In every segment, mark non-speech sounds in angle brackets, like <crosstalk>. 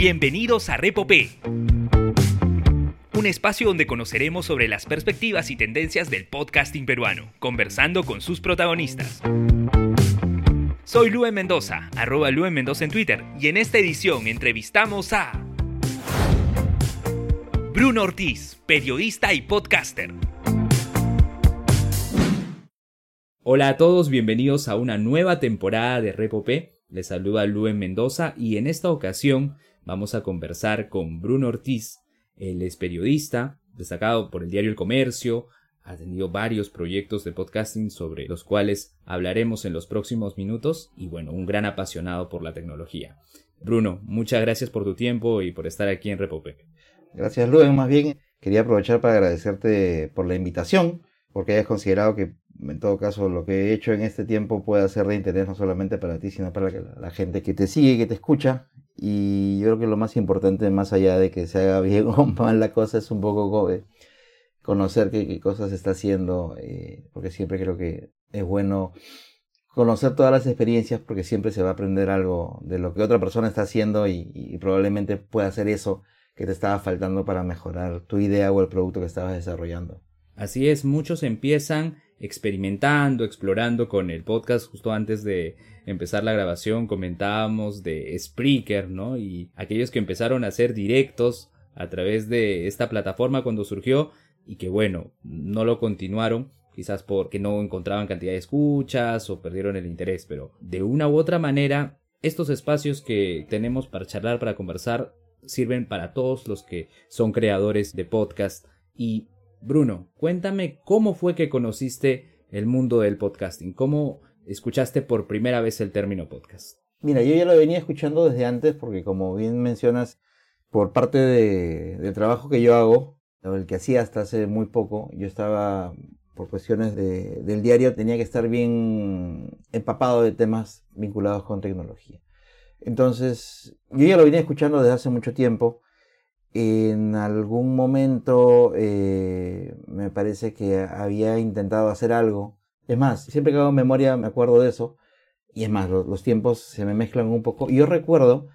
Bienvenidos a Repopé, un espacio donde conoceremos sobre las perspectivas y tendencias del podcasting peruano, conversando con sus protagonistas. Soy Luen Mendoza, arroba Luen Mendoza en Twitter, y en esta edición entrevistamos a Bruno Ortiz, periodista y podcaster. Hola a todos, bienvenidos a una nueva temporada de Repopé. Les saluda Luen Mendoza y en esta ocasión vamos a conversar con Bruno Ortiz. Él es periodista, destacado por el diario El Comercio, ha tenido varios proyectos de podcasting sobre los cuales hablaremos en los próximos minutos y bueno, un gran apasionado por la tecnología. Bruno, muchas gracias por tu tiempo y por estar aquí en Repopé. Gracias Luen, más bien quería aprovechar para agradecerte por la invitación, porque hayas considerado que en todo caso, lo que he hecho en este tiempo puede ser de interés no solamente para ti, sino para la, gente que te sigue, que te escucha. Y yo creo que lo más importante, más allá de que se haga <laughs> bien o mal la cosa, es un poco eh, conocer qué, cosas está haciendo, eh, porque siempre creo que es bueno conocer todas las experiencias, porque siempre se va a aprender algo de lo que otra persona está haciendo y, y probablemente pueda hacer eso que te estaba faltando para mejorar tu idea o el producto que estabas desarrollando. Así es, muchos empiezan experimentando, explorando con el podcast. Justo antes de empezar la grabación comentábamos de Spreaker, ¿no? Y aquellos que empezaron a hacer directos a través de esta plataforma cuando surgió y que bueno, no lo continuaron, quizás porque no encontraban cantidad de escuchas o perdieron el interés, pero de una u otra manera, estos espacios que tenemos para charlar, para conversar, sirven para todos los que son creadores de podcast y Bruno, cuéntame cómo fue que conociste el mundo del podcasting, cómo escuchaste por primera vez el término podcast. Mira, yo ya lo venía escuchando desde antes porque como bien mencionas, por parte de, del trabajo que yo hago, el que hacía hasta hace muy poco, yo estaba, por cuestiones de, del diario, tenía que estar bien empapado de temas vinculados con tecnología. Entonces, yo ya lo venía escuchando desde hace mucho tiempo en algún momento eh, me parece que había intentado hacer algo. Es más, siempre que hago memoria me acuerdo de eso. Y es más, los, tiempos se me mezclan un poco. Yo recuerdo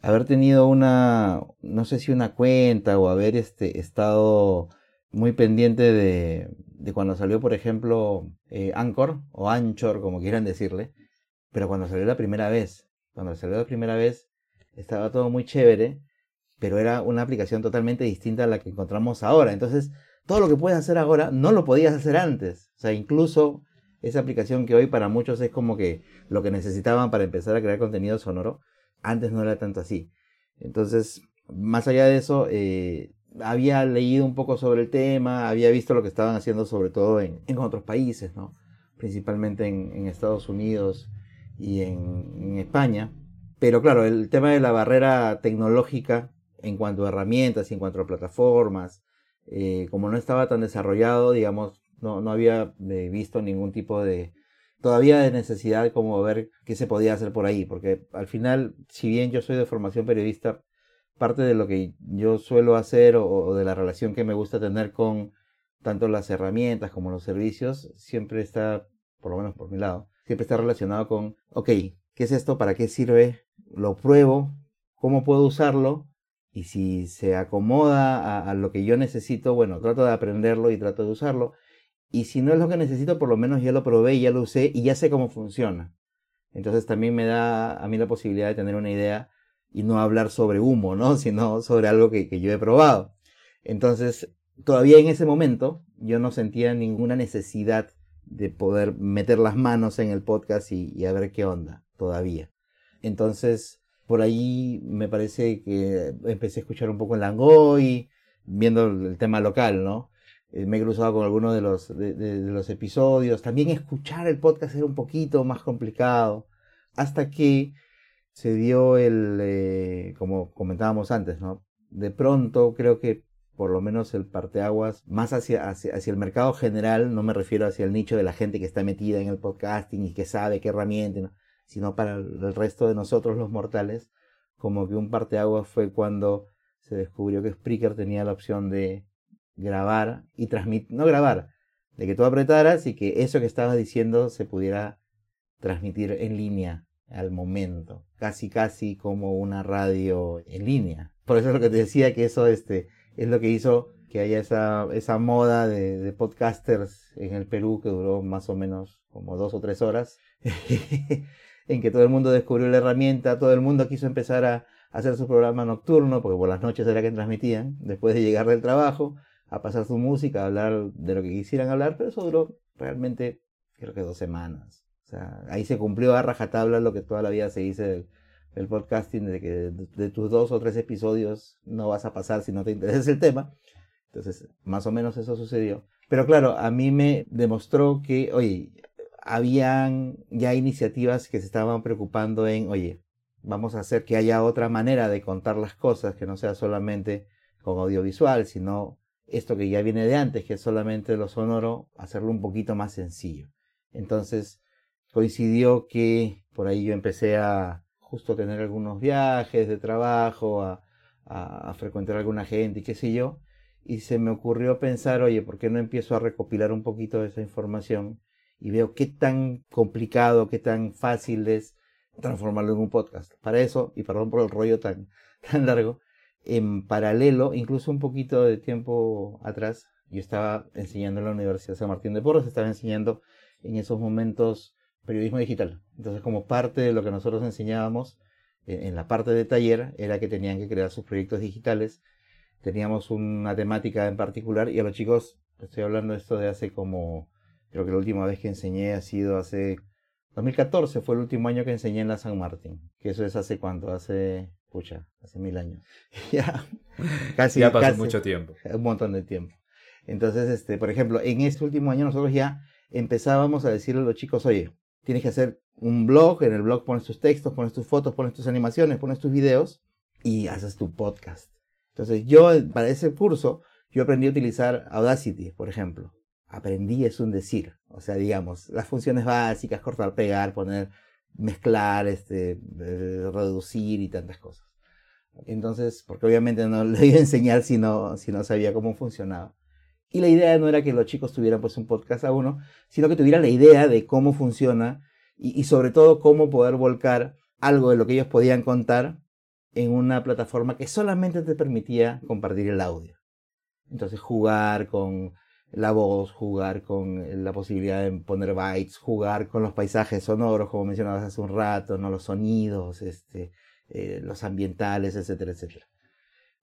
haber tenido una, no sé si una cuenta o haber este, estado muy pendiente de, de cuando salió, por ejemplo, eh, Anchor o Anchor, como quieran decirle. Pero cuando salió la primera vez, cuando salió la primera vez, estaba todo muy chévere pero era una aplicación totalmente distinta a la que encontramos ahora. Entonces, todo lo que puedes hacer ahora no lo podías hacer antes. O sea, incluso esa aplicación que hoy para muchos es como que lo que necesitaban para empezar a crear contenido sonoro, antes no era tanto así. Entonces, más allá de eso, eh, había leído un poco sobre el tema, había visto lo que estaban haciendo sobre todo en, otros países, ¿no? principalmente en, Estados Unidos y en, en España. Pero claro, el tema de la barrera tecnológica en cuanto a herramientas y en cuanto a plataformas. Eh, como no estaba tan desarrollado, digamos, no, no había eh, visto ningún tipo de, todavía de necesidad como ver qué se podía hacer por ahí, porque al final, si bien yo soy de formación periodista, parte de lo que yo suelo hacer o, de la relación que me gusta tener con tanto las herramientas como los servicios, siempre está, por lo menos por mi lado, siempre está relacionado con, ok, ¿qué es esto? ¿Para qué sirve? Lo pruebo, ¿cómo puedo usarlo? Y si se acomoda a, lo que yo necesito, bueno, trato de aprenderlo y trato de usarlo. Y si no es lo que necesito, por lo menos ya lo probé, ya lo usé y ya sé cómo funciona. Entonces también me da a mí la posibilidad de tener una idea y no hablar sobre humo, ¿no? <laughs> Sino sobre algo que, yo he probado. Entonces, todavía en ese momento yo no sentía ninguna necesidad de poder meter las manos en el podcast y, y a ver qué onda, todavía. Entonces, por ahí me parece que empecé a escuchar un poco en Langoy, viendo el tema local, ¿no? Eh, me he cruzado con algunos de los, de, los episodios. También escuchar el podcast era un poquito más complicado. Hasta que se dio el, eh, como comentábamos antes, ¿no? De pronto creo que por lo menos el parteaguas más hacia, hacia, hacia, el mercado general, no me refiero hacia el nicho de la gente que está metida en el podcasting y que sabe qué herramienta, ¿no? sino para el resto de nosotros los mortales, como que un parteaguas fue cuando se descubrió que Spreaker tenía la opción de grabar y transmitir, no grabar, de que tú apretaras y que eso que estabas diciendo se pudiera transmitir en línea. al momento, casi casi como una radio en línea. Por eso es lo que te decía que eso este, es lo que hizo que haya esa, esa moda de, podcasters en el Perú que duró más o menos como dos o tres horas, <laughs> en que todo el mundo descubrió la herramienta, todo el mundo quiso empezar a hacer su programa nocturno, porque por las noches era que transmitían, después de llegar del trabajo, a pasar su música, a hablar de lo que quisieran hablar, pero eso duró realmente creo que dos semanas. O sea, ahí se cumplió a rajatabla lo que toda la vida se dice del, podcasting, de que de, tus dos o tres episodios no vas a pasar si no te interesa el tema. Entonces, más o menos eso sucedió. Pero claro, a mí me demostró que, oye, habían ya iniciativas que se estaban preocupando en, oye, vamos a hacer que haya otra manera de contar las cosas, que no sea solamente con audiovisual, sino esto que ya viene de antes, que es solamente lo sonoro, hacerlo un poquito más sencillo. Entonces coincidió que por ahí yo empecé a justo tener algunos viajes de trabajo, a, a, frecuentar alguna gente y qué sé yo, y se me ocurrió pensar, oye, ¿por qué no empiezo a recopilar un poquito de esa información y veo qué tan complicado, qué tan fácil es transformarlo en un podcast? Para eso, y perdón por el rollo tan, <laughs> tan largo, en paralelo, incluso un poquito de tiempo atrás, yo estaba enseñando en la Universidad San Martín de Porres, estaba enseñando en esos momentos periodismo digital. Entonces, como parte de lo que nosotros enseñábamos en la parte de taller, era que tenían que crear sus proyectos digitales. Teníamos una temática en particular y a los chicos, estoy hablando de esto de hace como, creo que la última vez que enseñé ha sido hace 2014, fue el último año que enseñé en la San Martín, que eso es hace cuánto, hace pucha, hace mil años. <laughs> ya, casi. Ya pasó mucho tiempo. Un montón de tiempo. Entonces, este, por ejemplo, en este último año nosotros ya empezábamos a decirle a los chicos, oye, tienes que hacer un blog, en el blog pones tus textos, pones tus fotos, pones tus animaciones, pones tus videos y haces tu podcast. Entonces, yo para ese curso, yo aprendí a utilizar Audacity, por ejemplo. Aprendí es un decir, o sea, digamos, las funciones básicas, cortar, pegar, poner mezclar, este, reducir y tantas cosas. Entonces, porque obviamente no le iba a enseñar si no, si no sabía cómo funcionaba. Y la idea no era que los chicos tuvieran pues un podcast a uno, sino que tuvieran la idea de cómo funciona y, y sobre todo cómo poder volcar algo de lo que ellos podían contar en una plataforma que solamente te permitía compartir el audio. Entonces jugar con la voz, jugar con la posibilidad de poner bytes, jugar con los paisajes sonoros, como mencionabas hace un rato, ¿no? los sonidos, este, eh, los ambientales, etcétera, etcétera.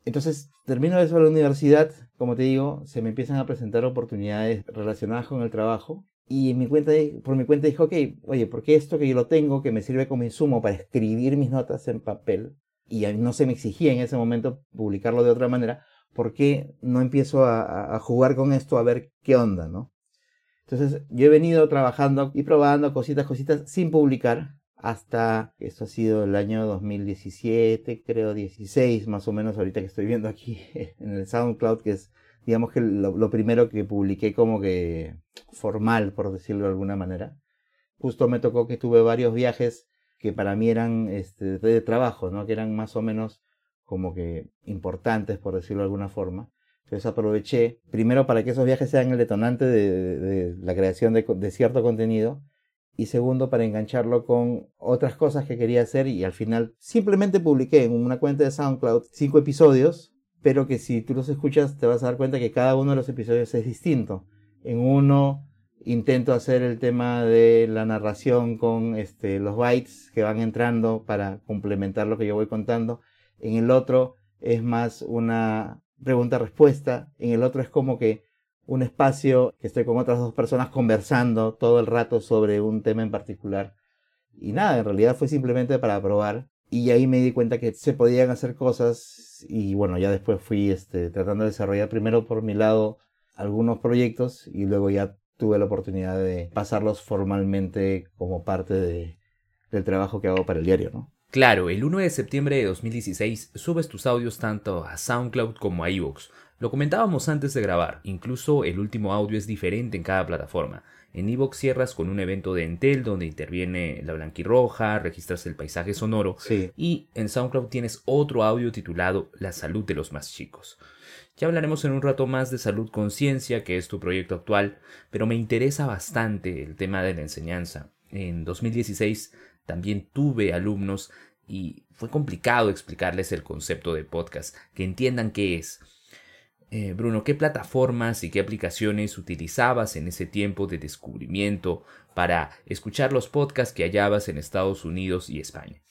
Entonces, termino eso en la universidad, como te digo, se me empiezan a presentar oportunidades relacionadas con el trabajo y en mi cuenta, por mi cuenta dije, ok, oye, porque esto que yo lo tengo, que me sirve como insumo para escribir mis notas en papel, y no se me exigía en ese momento publicarlo de otra manera, ¿por qué no empiezo a, jugar con esto a ver qué onda, no? Entonces, yo he venido trabajando y probando cositas, cositas sin publicar hasta, esto ha sido el año 2017, creo 16 más o menos, ahorita que estoy viendo aquí <laughs> en el SoundCloud, que es, digamos que lo, primero que publiqué como que formal, por decirlo de alguna manera. Justo me tocó que tuve varios viajes que para mí eran este, de trabajo, ¿no? Que eran más o menos como que importantes, por decirlo de alguna forma. Entonces aproveché, primero para que esos viajes sean el detonante de, la creación de, cierto contenido, y segundo para engancharlo con otras cosas que quería hacer y al final simplemente publiqué en una cuenta de SoundCloud cinco episodios, pero que si tú los escuchas te vas a dar cuenta que cada uno de los episodios es distinto. En uno intento hacer el tema de la narración con este, los bytes que van entrando para complementar lo que yo voy contando en el otro es más una pregunta-respuesta, en el otro es como que un espacio que estoy con otras dos personas conversando todo el rato sobre un tema en particular. Y nada, en realidad fue simplemente para probar. Y ahí me di cuenta que se podían hacer cosas y bueno, ya después fui este, tratando de desarrollar primero por mi lado algunos proyectos y luego ya tuve la oportunidad de pasarlos formalmente como parte de, del trabajo que hago para el diario, ¿no? Claro, el 1 de septiembre de 2016 subes tus audios tanto a SoundCloud como a iVoox. Lo comentábamos antes de grabar, incluso el último audio es diferente en cada plataforma. En iVoox cierras con un evento de Entel donde interviene la blanquirroja, registras el paisaje sonoro y en SoundCloud tienes otro audio titulado La salud de los más chicos. Ya hablaremos en un rato más de salud conciencia, que es tu proyecto actual, pero me interesa bastante el tema de la enseñanza. En 2016 también tuve alumnos y fue complicado explicarles el concepto de podcast, que entiendan qué es. Eh, Bruno, ¿qué plataformas y qué aplicaciones utilizabas en ese tiempo de descubrimiento para escuchar los podcasts que hallabas en Estados Unidos y España?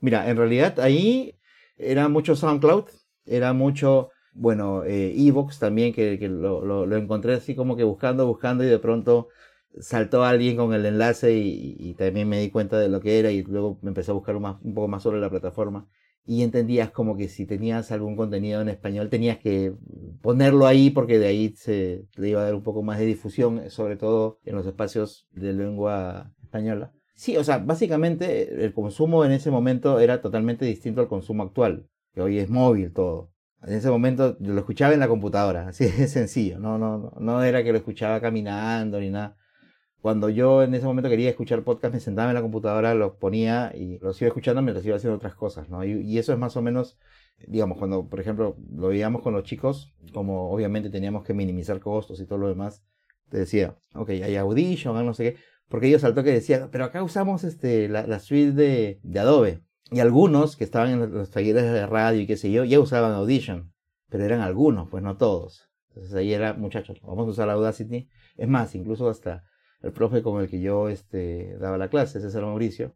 Mira, en realidad ahí era mucho SoundCloud, era mucho, bueno, eh, Evox también, que, lo, lo, encontré así como que buscando, buscando y de pronto saltó alguien con el enlace y, también me di cuenta de lo que era y luego me empecé a buscar un, poco más sobre la plataforma y entendías como que si tenías algún contenido en español tenías que ponerlo ahí porque de ahí se le iba a dar un poco más de difusión, sobre todo en los espacios de lengua española. Sí, o sea, básicamente el consumo en ese momento era totalmente distinto al consumo actual, que hoy es móvil todo. En ese momento yo lo escuchaba en la computadora, así de sencillo, no, no, no era que lo escuchaba caminando ni nada cuando yo en ese momento quería escuchar podcast, me sentaba en la computadora, los ponía y los iba escuchando mientras iba haciendo otras cosas, ¿no? Y, eso es más o menos, digamos, cuando, por ejemplo, lo veíamos con los chicos, como obviamente teníamos que minimizar costos y todo lo demás, te decía, ok, hay Audition, no sé qué, porque ellos saltó que decía, pero acá usamos este, la, suite de, de, Adobe. Y algunos que estaban en los talleres de radio y qué sé yo, ya usaban Audition, pero eran algunos, pues no todos. Entonces ahí era, muchachos, vamos a usar Audacity. Es más, incluso hasta el profe con el que yo este, daba la clase, César Mauricio,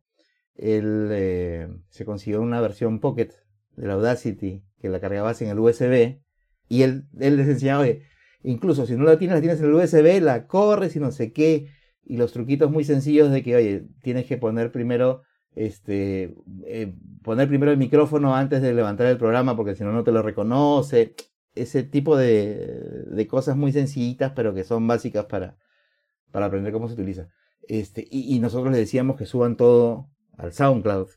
él eh, se consiguió una versión Pocket de la Audacity que la cargabas en el USB y él, él les enseñaba, oye, incluso si no la tienes, la tienes en el USB, la corres y no sé qué, y los truquitos muy sencillos de que, oye, tienes que poner primero, este, eh, poner primero el micrófono antes de levantar el programa porque si no, no te lo reconoce, ese tipo de, de cosas muy sencillitas pero que son básicas para, para aprender cómo se utiliza. Este, y, nosotros les decíamos que suban todo al SoundCloud,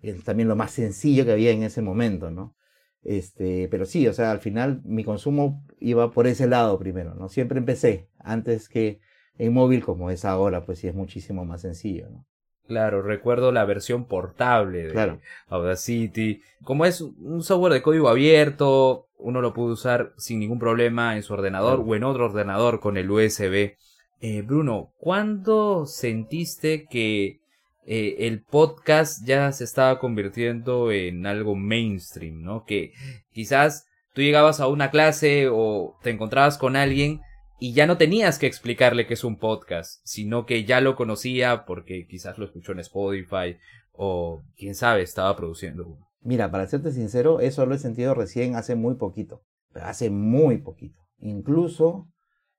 que es también lo más sencillo que había en ese momento, ¿no? Este, pero sí, o sea, al final mi consumo iba por ese lado primero, ¿no? Siempre empecé antes que en móvil como es ahora, pues sí es muchísimo más sencillo, ¿no? Claro, recuerdo la versión portable de Audacity. Como es un software de código abierto, uno lo puede usar sin ningún problema en su ordenador o en otro ordenador con el USB. Eh, Bruno, ¿cuándo sentiste que eh, el podcast ya se estaba convirtiendo en algo mainstream, ¿no? Que quizás tú llegabas a una clase o te encontrabas con alguien y ya no tenías que explicarle que es un podcast, sino que ya lo conocía porque quizás lo escuchó en Spotify o quién sabe, estaba produciendo uno. Mira, para serte sincero, eso lo he sentido recién hace muy poquito, hace muy poquito. Incluso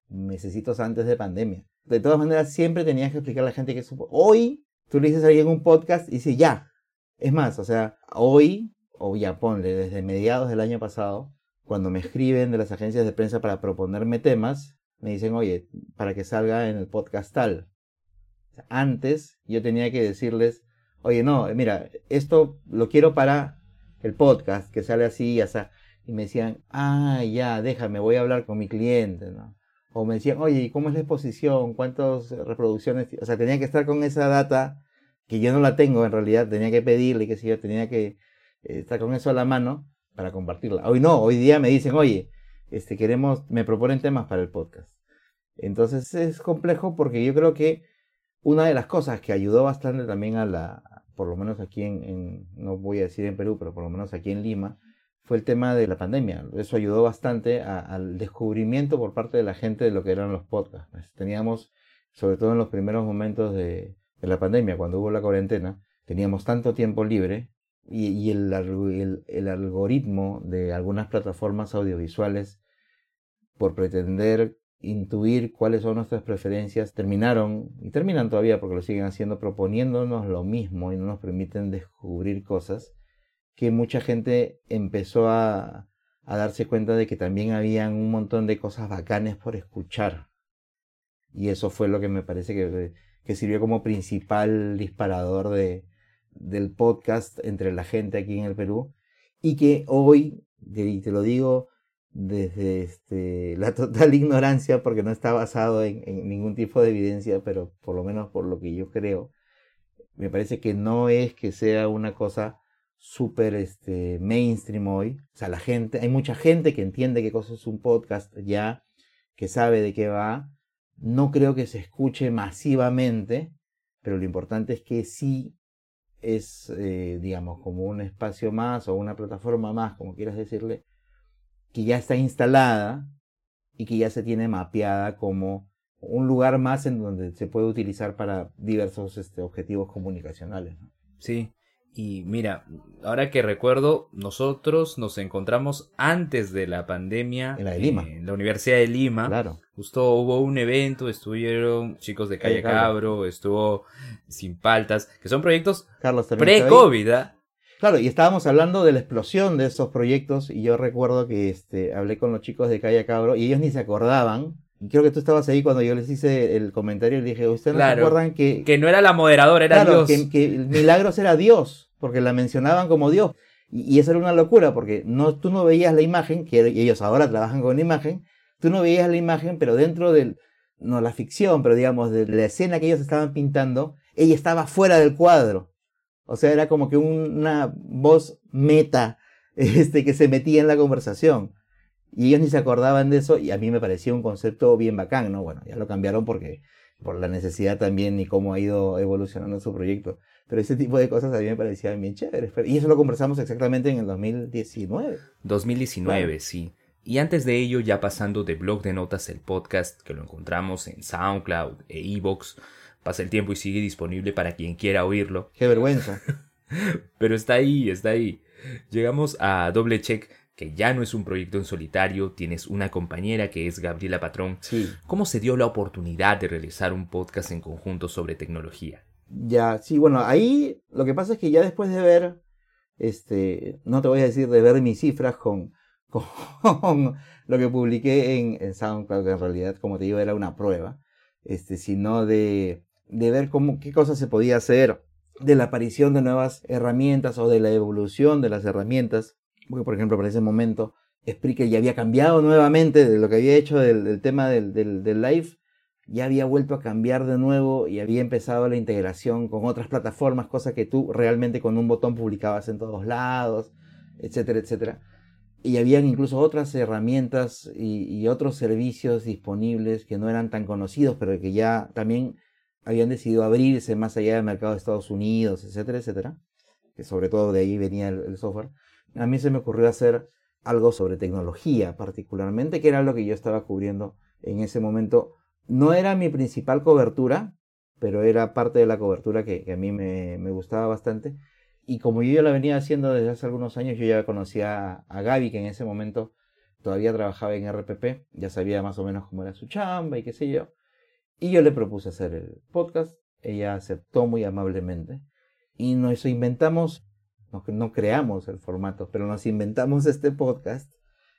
necesitos antes de pandemia. De todas maneras, siempre tenías que explicar a la gente que un Hoy, tú le dices a alguien un podcast y dice ya. Es más, o sea, hoy, o ya ponle, desde mediados del año pasado, cuando me escriben de las agencias de prensa para proponerme temas, me dicen, oye, para que salga en el podcast tal. Antes yo tenía que decirles, oye, no, mira, esto lo quiero para el podcast, que sale así y así. Y me decían, ah, ya, déjame, voy a hablar con mi cliente, ¿no? O me decían, oye, ¿y cómo es la exposición? ¿Cuántas reproducciones? O sea, tenía que estar con esa data que yo no la tengo en realidad, tenía que pedirle, que si yo tenía que eh, estar con eso a la mano para compartirla. Hoy no, hoy día me dicen, oye, este, queremos, me proponen temas para el podcast. Entonces es complejo porque yo creo que una de las cosas que ayudó bastante también a la, por lo menos aquí en no voy a decir en Perú, pero por lo menos aquí en Lima, fue el tema de la pandemia. Eso ayudó bastante al descubrimiento por parte de la gente de lo que eran los podcasts. Pues, teníamos, sobre todo en los primeros momentos de, la pandemia, cuando hubo la cuarentena, teníamos tanto tiempo libre y, el, el, algoritmo de algunas plataformas audiovisuales, por pretender intuir cuáles son nuestras preferencias, terminaron, y terminan todavía porque lo siguen haciendo, proponiéndonos lo mismo y no nos permiten descubrir cosas que mucha gente empezó a, darse cuenta de que también habían un montón de cosas bacanes por escuchar. Y eso fue lo que me parece que, que sirvió como principal disparador de, del podcast entre la gente aquí en el Perú. Y que hoy, y te lo digo desde este, la total <laughs> ignorancia, porque no está basado en ningún tipo de evidencia, pero por lo menos por lo que yo creo, me parece que no es que sea una cosa súper este, mainstream hoy. O sea, la gente, hay mucha gente que entiende qué cosa es un podcast ya, que sabe de qué va. No creo que se escuche masivamente, pero lo importante es que sí es, eh, digamos, como un espacio más o una plataforma más, como quieras decirle, que ya está instalada y que ya se tiene mapeada como un lugar más en donde se puede utilizar para diversos este, objetivos comunicacionales. Sí, y mira, ahora que recuerdo, nosotros nos encontramos antes de la pandemia en la de Lima, en la Universidad de Lima. Claro. Justo hubo un evento, estuvieron chicos de Calle Cabro, estuvo Sin Paltas, que son proyectos pre-COVID. ¿ah? Claro, y estábamos hablando de la explosión de esos proyectos y yo recuerdo que este, hablé con los chicos de Calle Cabro y ellos ni se acordaban creo que tú estabas ahí cuando yo les hice el comentario y le dije, ¿ustedes no se acuerdan que... Que no era la moderadora, era Dios. Que, que Milagros era Dios, porque la mencionaban como Dios. Y, eso era una locura, porque no, tú no veías la imagen, que ellos ahora trabajan con imagen, tú no veías la imagen, pero dentro del, no la ficción, pero digamos, de la escena que ellos estaban pintando, ella estaba fuera del cuadro. O sea, era como que una voz meta <laughs> este, que se metía en la conversación. Y ellos ni se acordaban de eso y a mí me parecía un concepto bien bacán, ¿no? Bueno, ya lo cambiaron porque por la necesidad también y cómo ha ido evolucionando su proyecto. Pero ese tipo de cosas a mí me parecían bien chéveres. Y eso lo conversamos exactamente en el 2019. 2019, sí. Y antes de ello, ya pasando de Blog de Notas el podcast, que lo encontramos en SoundCloud e Evox, pasa el tiempo y sigue disponible para quien quiera oírlo. Qué vergüenza. <laughs> Pero está ahí, está ahí. Llegamos a Doble Check que ya no es un proyecto en solitario, tienes una compañera que es Gabriela Patrón. Sí. ¿Cómo se dio la oportunidad de realizar un podcast en conjunto sobre tecnología? Ya, sí, bueno, ahí lo que pasa es que ya después de ver, este, no te voy a decir de ver mis cifras con, <laughs> con lo que publiqué en, en, SoundCloud, que en realidad, como te digo, era una prueba, este, sino de, de ver cómo, qué cosas se podía hacer, de la aparición de nuevas herramientas o de la evolución de las herramientas porque por ejemplo para ese momento Spreaker ya había cambiado nuevamente de lo que había hecho del, tema del, del, live, ya había vuelto a cambiar de nuevo y había empezado la integración con otras plataformas, cosa que tú realmente con un botón publicabas en todos lados, etcétera, etcétera. Y habían incluso otras herramientas y, y otros servicios disponibles que no eran tan conocidos, pero que ya también habían decidido abrirse más allá del mercado de Estados Unidos, etcétera, etcétera. Que sobre todo de ahí venía el software a mí se me ocurrió hacer algo sobre tecnología particularmente, que era lo que yo estaba cubriendo en ese momento. No era mi principal cobertura, pero era parte de la cobertura que, a mí me, gustaba bastante. Y como yo la venía haciendo desde hace algunos años, yo ya conocía a, Gaby, que en ese momento todavía trabajaba en RPP, ya sabía más o menos cómo era su chamba y qué sé yo. Y yo le propuse hacer el podcast, ella aceptó muy amablemente y nos inventamos no, creamos el formato, pero nos inventamos este podcast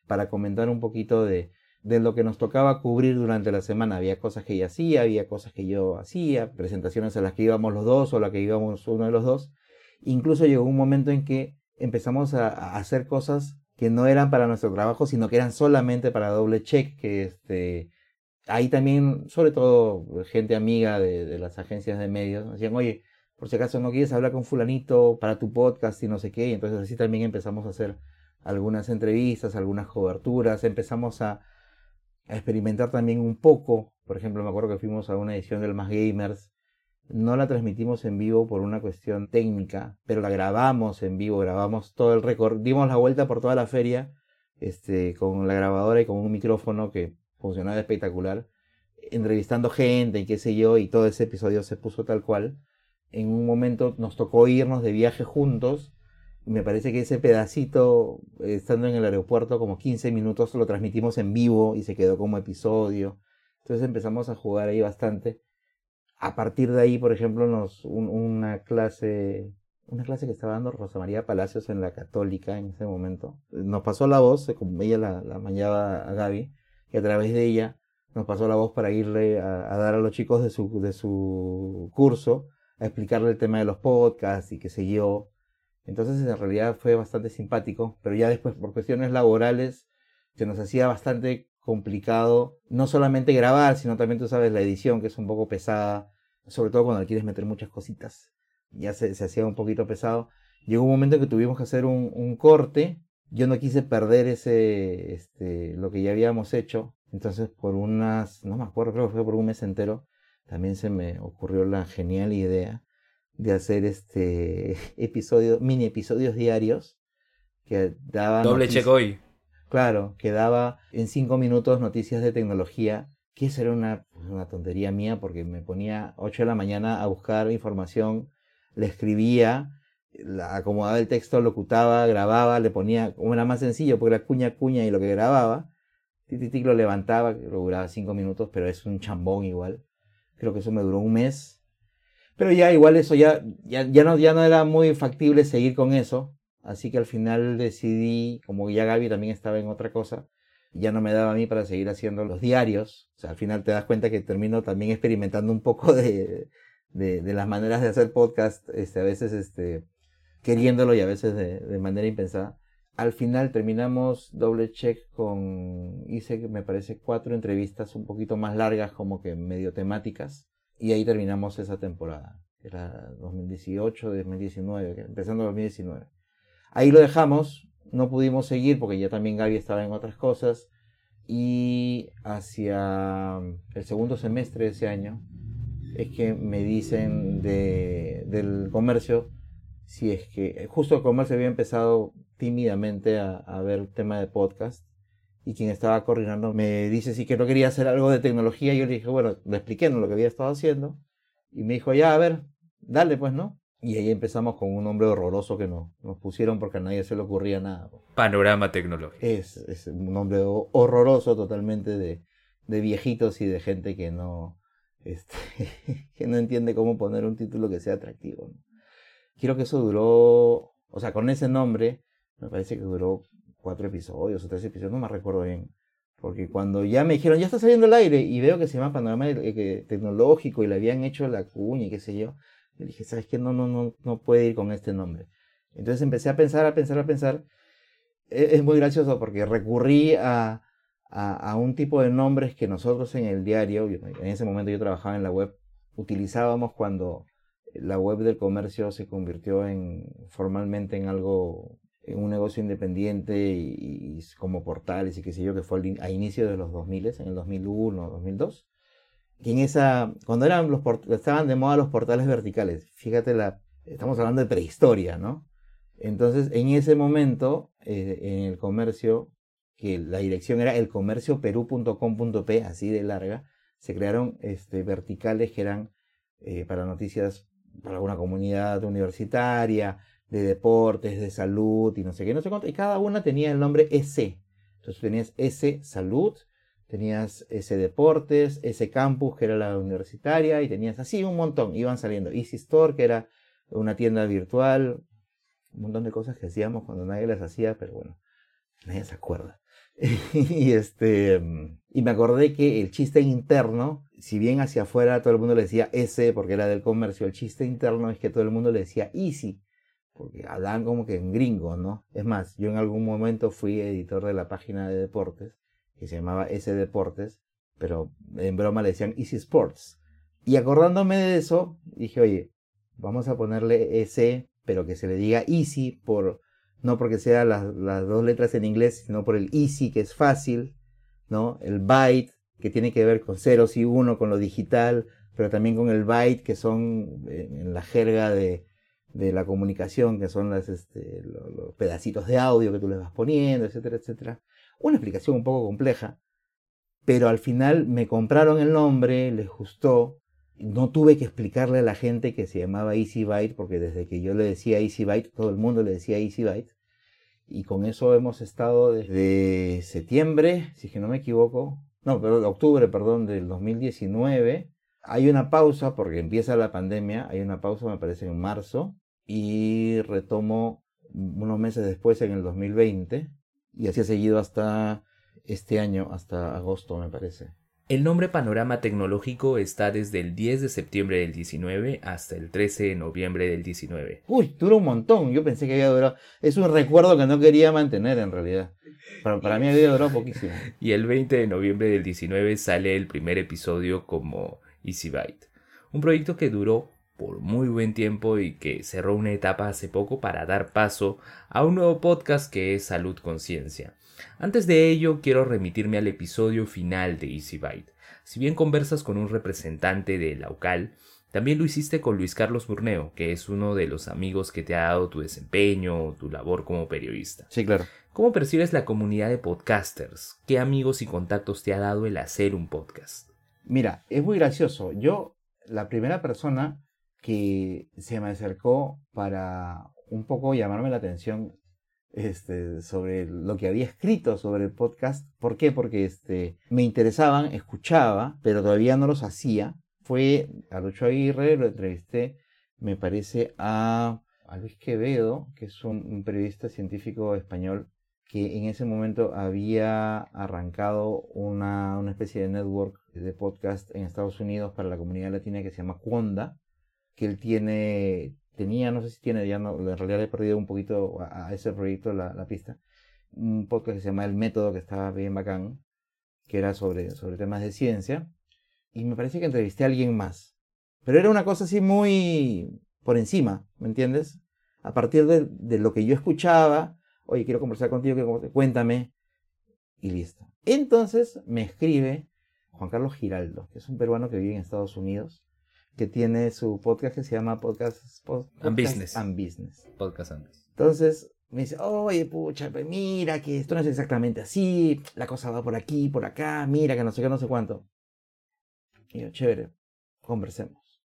para comentar un poquito de, de lo que nos tocaba cubrir durante la semana. Había cosas que ella hacía, había cosas que yo hacía, presentaciones a las que íbamos los dos o a las que íbamos uno de los dos. Incluso llegó un momento en que empezamos a, hacer cosas que no eran para nuestro trabajo, sino que eran solamente para doble check, que este, ahí también, sobre todo gente amiga de, de las agencias de medios, decían, oye, por si acaso no quieres hablar con fulanito para tu podcast y no sé qué. Y entonces así también empezamos a hacer algunas entrevistas, algunas coberturas, empezamos a, experimentar también un poco. Por ejemplo, me acuerdo que fuimos a una edición del Más Gamers. No la transmitimos en vivo por una cuestión técnica, pero la grabamos en vivo, grabamos todo el récord, dimos la vuelta por toda la feria este, con la grabadora y con un micrófono que funcionaba espectacular, entrevistando gente y qué sé yo, y todo ese episodio se puso tal cual en un momento nos tocó irnos de viaje juntos. Me parece que ese pedacito, eh, estando en el aeropuerto, como 15 minutos, lo transmitimos en vivo y se quedó como episodio. Entonces empezamos a jugar ahí bastante. A partir de ahí, por ejemplo, nos, una clase, una clase que estaba dando Rosa María Palacios en la Católica en ese momento, nos pasó la voz, como ella la, la a Gaby, y a través de ella nos pasó la voz para irle a, a dar a los chicos de su, de su curso explicarle el tema de los podcasts y qué sé yo. Entonces en realidad fue bastante simpático, pero ya después por cuestiones laborales se nos hacía bastante complicado no solamente grabar, sino también tú sabes la edición que es un poco pesada, sobre todo cuando quieres meter muchas cositas. Ya se, hacía un poquito pesado. Llegó un momento en que tuvimos que hacer un, un corte. Yo no quise perder ese, este, lo que ya habíamos hecho. Entonces por unas, no me acuerdo, creo que fue por un mes entero, también se me ocurrió la genial idea de hacer este <laughs> episodio, mini episodios diarios que daban... Doble check hoy. Claro, que daba en cinco minutos noticias de tecnología, que eso era una, una tontería mía porque me ponía 8 de la mañana a buscar información, le escribía, la, acomodaba el texto, locutaba, grababa, le ponía, como era más sencillo, porque era cuña cuña y lo que grababa, Tititic lo levantaba, lo duraba cinco minutos, pero es un chambón igual. Creo que eso me duró un mes. Pero ya igual eso ya, ya, ya, no, ya no era muy factible seguir con eso. Así que al final decidí, como ya Gaby también estaba en otra cosa, ya no me daba a mí para seguir haciendo los diarios. O sea, al final te das cuenta que termino también experimentando un poco de, de, de las maneras de hacer podcast, este, a veces este, queriéndolo y a veces de, de manera impensada al final terminamos doble check con, hice me parece cuatro entrevistas un poquito más largas como que medio temáticas y ahí terminamos esa temporada. Era 2018, 2019, empezando 2019. Ahí lo dejamos, no pudimos seguir porque ya también Gaby estaba en otras cosas y hacia el segundo semestre de ese año es que me dicen de, del comercio si es que justo el comercio había empezado tímidamente a, ver el tema de podcast y quien estaba coordinando me dice si que no quería hacer algo de tecnología y yo le dije, bueno, le expliqué lo que había estado haciendo y me dijo, ya, a ver, dale pues, ¿no? Y ahí empezamos con un nombre horroroso que no, nos pusieron porque a nadie se le ocurría nada. Panorama tecnológico. Es, es un nombre horroroso totalmente de, de viejitos y de gente que no, este, <laughs> que no entiende cómo poner un título que sea atractivo. Quiero que eso duró, o sea, con ese nombre me parece que duró cuatro episodios o tres episodios, no me recuerdo bien. Porque cuando ya me dijeron, ya está saliendo el aire, y veo que se llama Panorama Tecnológico y le habían hecho la cuña y qué sé yo, le dije, ¿sabes qué? No, no, no, no puede ir con este nombre. Entonces empecé a pensar, a pensar, a pensar. E, es, muy gracioso porque recurrí a, a, a, un tipo de nombres que nosotros en el diario, en ese momento yo trabajaba en la web, utilizábamos cuando la web del comercio se convirtió en formalmente en algo en un negocio independiente y, como portales y qué sé yo, que fue a inicio de los 2000, en el 2001, 2002. Y en esa, cuando eran los estaban de moda los portales verticales, fíjate, la, estamos hablando de prehistoria, ¿no? Entonces, en ese momento, eh, en el comercio, que la dirección era elcomercioperú.com.p, así de larga, se crearon este, verticales que eran eh, para noticias para alguna comunidad universitaria, de deportes, de salud y no sé qué, no sé cuánto. Y cada una tenía el nombre S. Entonces tenías S Salud, tenías S Deportes, S Campus, que era la universitaria, y tenías así un montón. Iban saliendo Easy Store, que era una tienda virtual, un montón de cosas que hacíamos cuando nadie las hacía, pero bueno, nadie se acuerda. <laughs> y este y me acordé que el chiste interno, si bien hacia afuera todo el mundo le decía S porque era del comercio, el chiste interno es que todo el mundo le decía Easy porque hablaban como que en gringo, ¿no? Es más, yo en algún momento fui editor de la página de deportes, que se llamaba S Deportes, pero en broma le decían Easy Sports. Y acordándome de eso, dije, oye, vamos a ponerle S, pero que se le diga Easy, por, no porque sea las, las dos letras en inglés, sino por el Easy, que es fácil, ¿no? El Byte, que tiene que ver con ceros y uno, con lo digital, pero también con el Byte, que son eh, en la jerga de, de la comunicación, que son las, este, los, pedacitos de audio que tú les vas poniendo, etcétera, etcétera. Una explicación un poco compleja, pero al final me compraron el nombre, les gustó. No tuve que explicarle a la gente que se llamaba Easy Byte, porque desde que yo le decía Easy Byte, todo el mundo le decía Easy Byte. Y con eso hemos estado desde septiembre, si es que no me equivoco, no, pero octubre, perdón, del 2019. Hay una pausa porque empieza la pandemia, hay una pausa me parece en marzo, y retomo unos meses después en el 2020 y así ha seguido hasta este año, hasta agosto me parece. El nombre Panorama Tecnológico está desde el 10 de septiembre del 19 hasta el 13 de noviembre del 19. Uy, duró un montón. Yo pensé que había durado. Es un recuerdo que no quería mantener en realidad. Para, para mí había durado poquísimo. <laughs> y el 20 de noviembre del 19 sale el primer episodio como Easy Byte. Un proyecto que duró por muy buen tiempo y que cerró una etapa hace poco para dar paso a un nuevo podcast que es Salud Conciencia. Antes de ello, quiero remitirme al episodio final de Easy Byte. Si bien conversas con un representante de la UCAL, También lo hiciste con Luis Carlos Burneo, que es uno de los amigos que te ha dado tu desempeño, tu labor como periodista. Sí, claro. ¿Cómo percibes la comunidad de podcasters? ¿Qué amigos y contactos te ha dado el hacer un podcast? Mira, es muy gracioso. Yo, la primera persona que se me acercó para un poco llamarme la atención este, sobre lo que había escrito sobre el podcast. ¿Por qué? Porque este, me interesaban, escuchaba, pero todavía no los hacía. Fue a Lucho Aguirre, lo entrevisté, me parece, a, Luis Quevedo, que es un, periodista científico español que en ese momento había arrancado una, una, especie de network de podcast en Estados Unidos para la comunidad latina que se llama Cuonda, que él tiene tenía, no sé si tiene, ya no, en realidad he perdido un poquito a, ese proyecto la, pista, un podcast que se llama El Método, que estaba bien bacán, que era sobre, sobre temas de ciencia, y me parece que entrevisté a alguien más. Pero era una cosa así muy por encima, ¿me entiendes? A partir de, de lo que yo escuchaba, oye, quiero conversar contigo, cuéntame, y listo. Entonces me escribe Juan Carlos Giraldo, que es un peruano que vive en Estados Unidos, que tiene su podcast que se llama Podcast, and, Business. and Business. Podcast and Business. Entonces me dice, oye, pucha, pues mira que esto no es exactamente así, la cosa va por aquí, por acá, mira que no sé qué, no sé cuánto. Y yo, chévere, conversemos.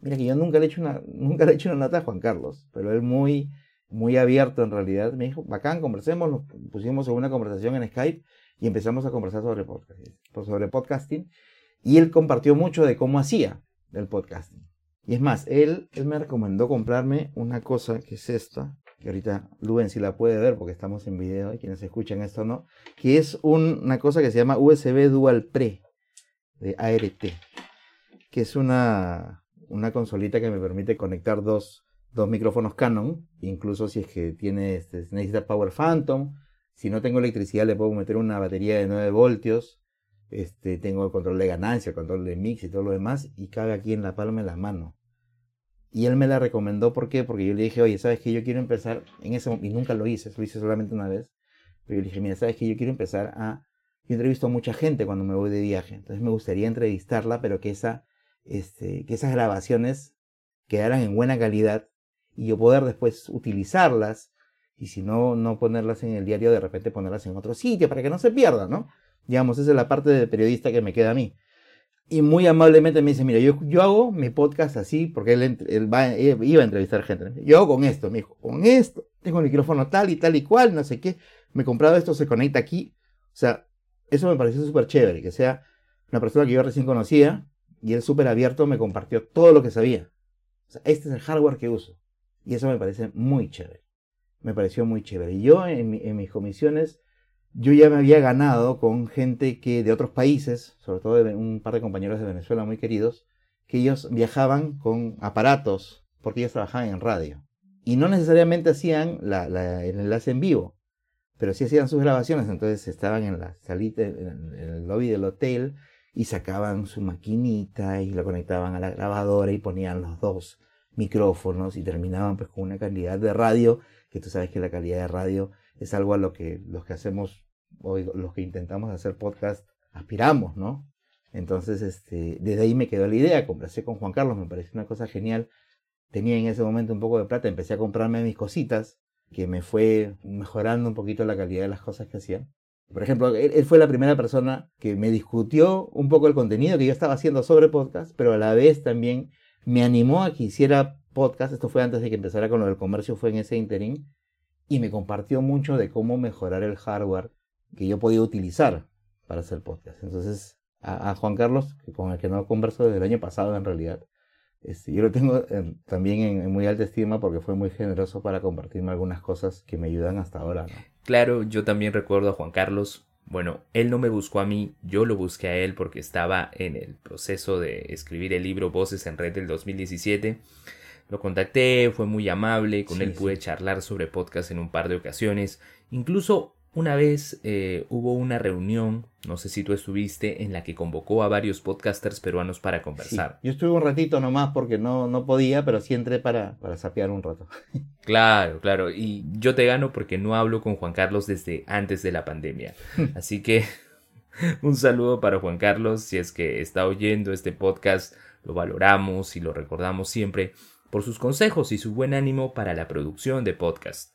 Mira que yo nunca le he hecho una, <laughs> nunca le he hecho una nota a Juan Carlos, pero él muy, muy abierto en realidad. Me dijo, bacán, conversemos, nos pusimos en una conversación en Skype y empezamos a conversar sobre podcast, sobre podcasting. Y él compartió mucho de cómo hacía del podcasting. Y es más, él, me recomendó comprarme una cosa que es esta, que ahorita Luen si la puede ver porque estamos en video y quienes escuchan esto no, que es una cosa que se llama USB Dual Pre de ART, que es una, una consolita que me permite conectar dos, dos micrófonos Canon, incluso si es que tiene, este, necesita Power Phantom, si no tengo electricidad le puedo meter una batería de 9 voltios este, tengo el control de ganancia, el control de mix y todo lo demás, y cabe aquí en la palma de la mano. Y él me la recomendó, ¿por qué? Porque yo le dije, oye, ¿sabes que Yo quiero empezar en ese y nunca lo hice, lo hice solamente una vez, pero yo le dije, mira, ¿sabes que Yo quiero empezar a... Yo entrevisto a mucha gente cuando me voy de viaje, entonces me gustaría entrevistarla, pero que, esa, este, que esas grabaciones quedaran en buena calidad y yo poder después utilizarlas y si no, no ponerlas en el diario, de repente ponerlas en otro sitio para que no se pierdan, ¿no? Digamos, esa es la parte de periodista que me queda a mí. Y muy amablemente me dice, mira, yo, yo hago mi podcast así, porque él, va, iba a entrevistar gente. Yo hago con esto, me dijo, con esto, tengo el micrófono tal y tal y cual, no sé qué, me he comprado esto, se conecta aquí. O sea, eso me pareció súper chévere, que sea una persona que yo recién conocía y él súper abierto me compartió todo lo que sabía. O sea, este es el hardware que uso. Y eso me parece muy chévere. Me pareció muy chévere. Y yo en mis comisiones yo ya me había ganado con gente que de otros países, sobre todo de un par de compañeros de Venezuela muy queridos, que ellos viajaban con aparatos porque ellos trabajaban en radio. Y no necesariamente hacían el enlace en vivo, pero sí hacían sus grabaciones. Entonces estaban en la salita, en el lobby del hotel y sacaban su maquinita y lo conectaban a la grabadora y ponían los dos micrófonos y terminaban pues con una calidad de radio, que tú sabes que la calidad de radio es algo a lo que los que hacemos, los que intentamos hacer podcast, aspiramos, ¿no? Entonces, este, desde ahí me quedó la idea, conversé con Juan Carlos, me pareció una cosa genial. Tenía en ese momento un poco de plata, empecé a comprarme mis cositas, que me fue mejorando un poquito la calidad de las cosas que hacía. Por ejemplo, él, fue la primera persona que me discutió un poco el contenido que yo estaba haciendo sobre podcast, pero a la vez también me animó a que hiciera podcast. Esto fue antes de que empezara con lo del comercio, fue en ese interín y me compartió mucho de cómo mejorar el hardware que yo podía utilizar para hacer podcast. Entonces, a, Juan Carlos, con el que no converso desde el año pasado en realidad, este, yo lo tengo también en, muy alta estima porque fue muy generoso para compartirme algunas cosas que me ayudan hasta ahora. Claro, yo también recuerdo a Juan Carlos. Bueno, él no me buscó a mí, yo lo busqué a él porque estaba en el proceso de escribir el libro Voces en Red del 2017 lo contacté, fue muy amable, con él pude charlar sobre podcast en un par de ocasiones. Incluso una vez eh, hubo una reunión, no sé si tú estuviste, en la que convocó a varios podcasters peruanos para conversar. Yo estuve un ratito nomás porque no, no podía, pero sí entré para, para sapear un rato. <laughs> Claro, claro. Y yo te gano porque no hablo con Juan Carlos desde antes de la pandemia. <laughs> Así que <laughs> un saludo para Juan Carlos si es que está oyendo este podcast lo valoramos y lo recordamos siempre por sus consejos y su buen ánimo para la producción de podcast.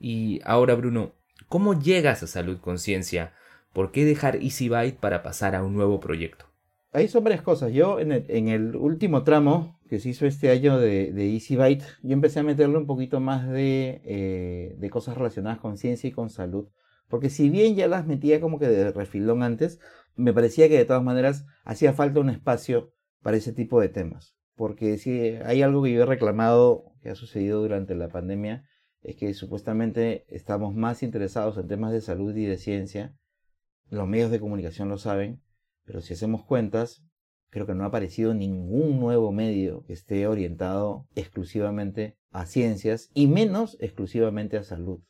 Y ahora, Bruno, ¿cómo llegas a Salud Conciencia? ¿Por qué dejar EasyByte para pasar a un nuevo proyecto? Ahí son varias cosas. Yo en el, último tramo que se hizo este año de, de EasyByte, yo empecé a meterle un poquito más de, eh, de cosas relacionadas con ciencia y con salud. Porque si bien ya las metía como que de refilón antes, me parecía que de todas maneras hacía falta un espacio para ese tipo de temas. Porque si hay algo que yo he reclamado que ha sucedido durante la pandemia, es que supuestamente estamos más interesados en temas de salud y de ciencia. Los medios de comunicación lo saben, pero si hacemos cuentas, creo que no ha aparecido ningún nuevo medio que esté orientado exclusivamente a ciencias y menos exclusivamente a salud.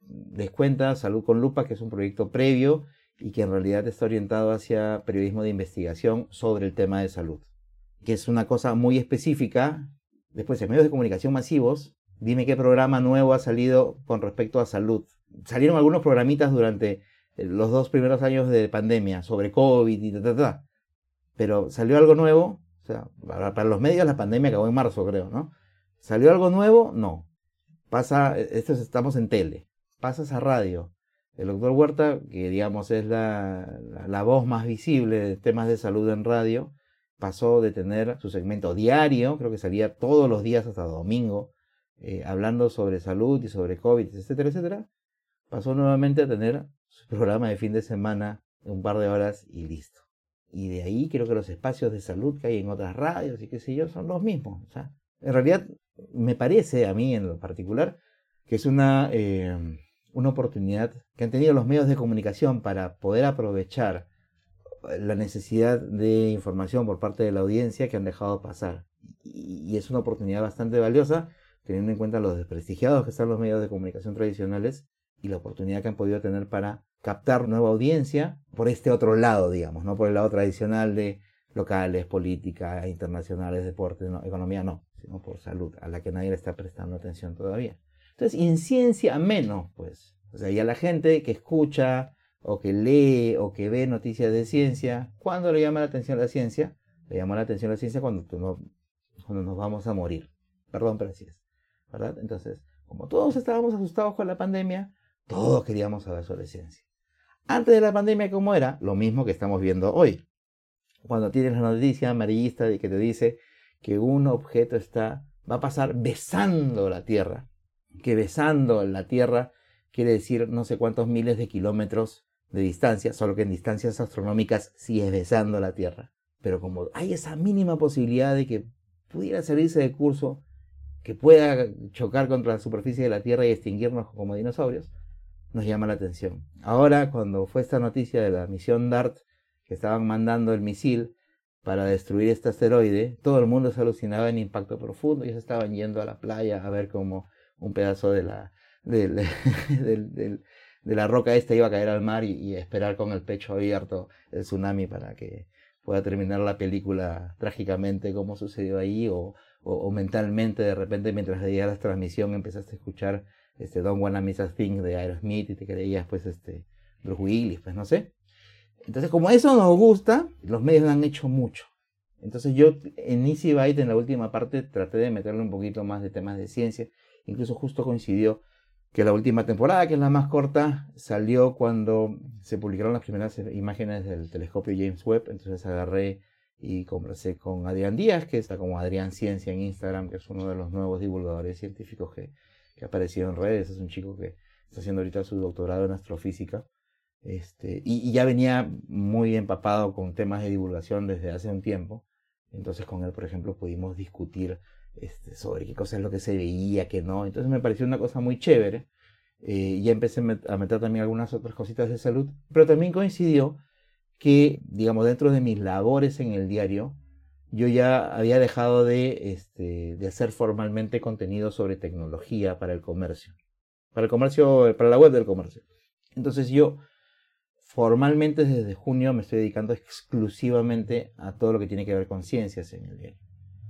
Descuenta Salud con Lupa, que es un proyecto previo y que en realidad está orientado hacia periodismo de investigación sobre el tema de salud, que es una cosa muy específica. Después, en medios de comunicación masivos, dime qué programa nuevo ha salido con respecto a salud. Salieron algunos programitas durante eh, los dos primeros años de pandemia sobre COVID y ta, ta, ta. Pero salió algo nuevo, o sea, para, los medios la pandemia acabó en marzo, creo, ¿no? ¿Salió algo nuevo? No. Pasa, e, esto estamos en tele, pasas a radio. El doctor Huerta, que digamos es la, la voz más visible de temas de salud en radio, pasó de tener su segmento diario, creo que salía todos los días hasta domingo, eh, hablando sobre salud y sobre COVID, etcétera, etcétera, pasó nuevamente a tener su programa de fin de semana un par de horas y listo. Y de ahí creo que los espacios de salud que hay en otras radios y qué sé yo son los mismos. O sea, en realidad me parece a mí en lo particular que es una, eh, una oportunidad que han tenido los medios de comunicación para poder aprovechar la necesidad de información por parte de la audiencia que han dejado pasar. y es una oportunidad bastante valiosa teniendo en cuenta los desprestigiados que están los medios de comunicación tradicionales y la oportunidad que han podido tener para captar nueva audiencia por este otro lado, digamos, no por el lado tradicional de locales, política, internacionales, deportes, economía, no, sino por salud, a la que nadie le está prestando atención todavía. Entonces, y en ciencia menos, pues. O sea, ya la gente que escucha o que lee o que ve noticias de ciencia, ¿cuándo le llama la atención la ciencia? Le llama la atención la ciencia cuando, no, cuando nos vamos a morir. Perdón, pero así es. Entonces, como todos estábamos asustados con la pandemia, todos queríamos saber sobre ciencia. Antes de la pandemia, ¿cómo era? Lo mismo que estamos viendo hoy. Cuando tienes la noticia amarillista de que te dice que un objeto está, va a pasar besando la Tierra, que besando la Tierra quiere decir no sé cuántos miles de kilómetros de distancia, solo que en distancias astronómicas sí es besando la Tierra. Pero como hay esa mínima posibilidad de que pudiera salirse de curso que pueda chocar contra la superficie de la Tierra y extinguirnos como dinosaurios, nos llama la atención. Ahora, cuando fue esta noticia de la misión DART, que estaban mandando el misil para destruir este asteroide, todo el mundo se alucinaba en impacto profundo y se estaban yendo a la playa a ver cómo un pedazo de la, <laughs> de, la roca esta iba a caer al mar y, esperar con el pecho abierto el tsunami para que pueda terminar la película trágicamente como sucedió ahí o, o, mentalmente de repente mientras veías la transmisión empezaste a escuchar este Don't Wanna Miss a Thing de Aerosmith y te creías pues este Bruce Willis, pues no sé. Entonces como eso nos gusta, los medios han hecho mucho. Entonces yo en Easy Byte en la última parte traté de meterle un poquito más de temas de ciencia. Incluso justo coincidió que la última temporada, que es la más corta, salió cuando se publicaron las primeras imágenes del telescopio James Webb. Entonces agarré y conversé con Adrián Díaz, que está como Adrián Ciencia en Instagram, que es uno de los nuevos divulgadores científicos que, que ha aparecido en redes. Es un chico que está haciendo ahorita su doctorado en astrofísica. Este, y, ya venía muy empapado con temas de divulgación desde hace un tiempo. Entonces con él, por ejemplo, pudimos discutir este, sobre qué cosa es lo que se veía, qué no. Entonces me pareció una cosa muy chévere. Eh, ya empecé a meter también algunas otras cositas de salud, pero también coincidió que, digamos, dentro de mis labores en el diario, yo ya había dejado de, este, de hacer formalmente contenido sobre tecnología para el comercio. Para el comercio, para la web del comercio. Entonces yo formalmente desde junio me estoy dedicando exclusivamente a todo lo que tiene que ver con ciencias en el diario.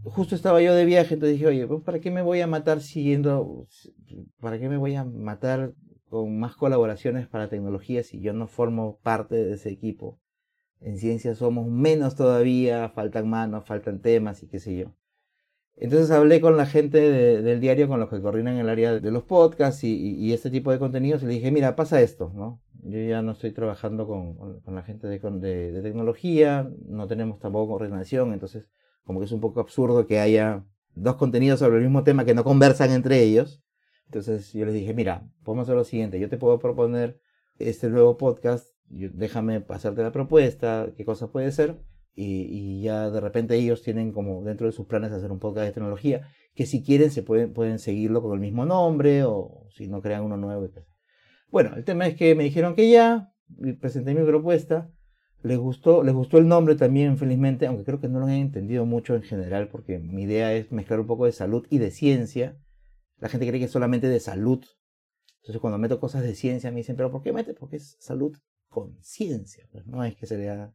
Justo estaba yo de viaje, entonces dije, oye, pues, ¿para qué me voy a matar siguiendo, para qué me voy a matar con más colaboraciones para tecnología si yo no formo parte de ese equipo? En ciencia somos menos todavía, faltan manos, faltan temas y qué sé yo. Entonces hablé con la gente del diario, con los que coordinan el área de los podcasts y, este tipo de contenidos y le dije, mira, pasa esto, ¿no? Yo ya no estoy trabajando con, la gente de, de, tecnología, no tenemos tampoco coordinación, entonces como que es un poco absurdo que haya dos contenidos sobre el mismo tema que no conversan entre ellos. Entonces yo les dije, mira, podemos hacer lo siguiente, yo te puedo proponer este nuevo podcast, déjame pasarte la propuesta, qué cosas puede ser, y, ya de repente ellos tienen como dentro de sus planes hacer un podcast de tecnología, que si quieren se pueden, pueden seguirlo con el mismo nombre, o si no crean uno nuevo. Bueno, el tema es que me dijeron que ya, presenté mi propuesta, les gustó, les gustó el nombre también, felizmente, aunque creo que no lo han entendido mucho en general, porque mi idea es mezclar un poco de salud y de ciencia. La gente cree que es solamente de salud. Entonces cuando meto cosas de ciencia me dicen, pero ¿por qué metes? Porque es salud con ciencia. Pues no es que se vea...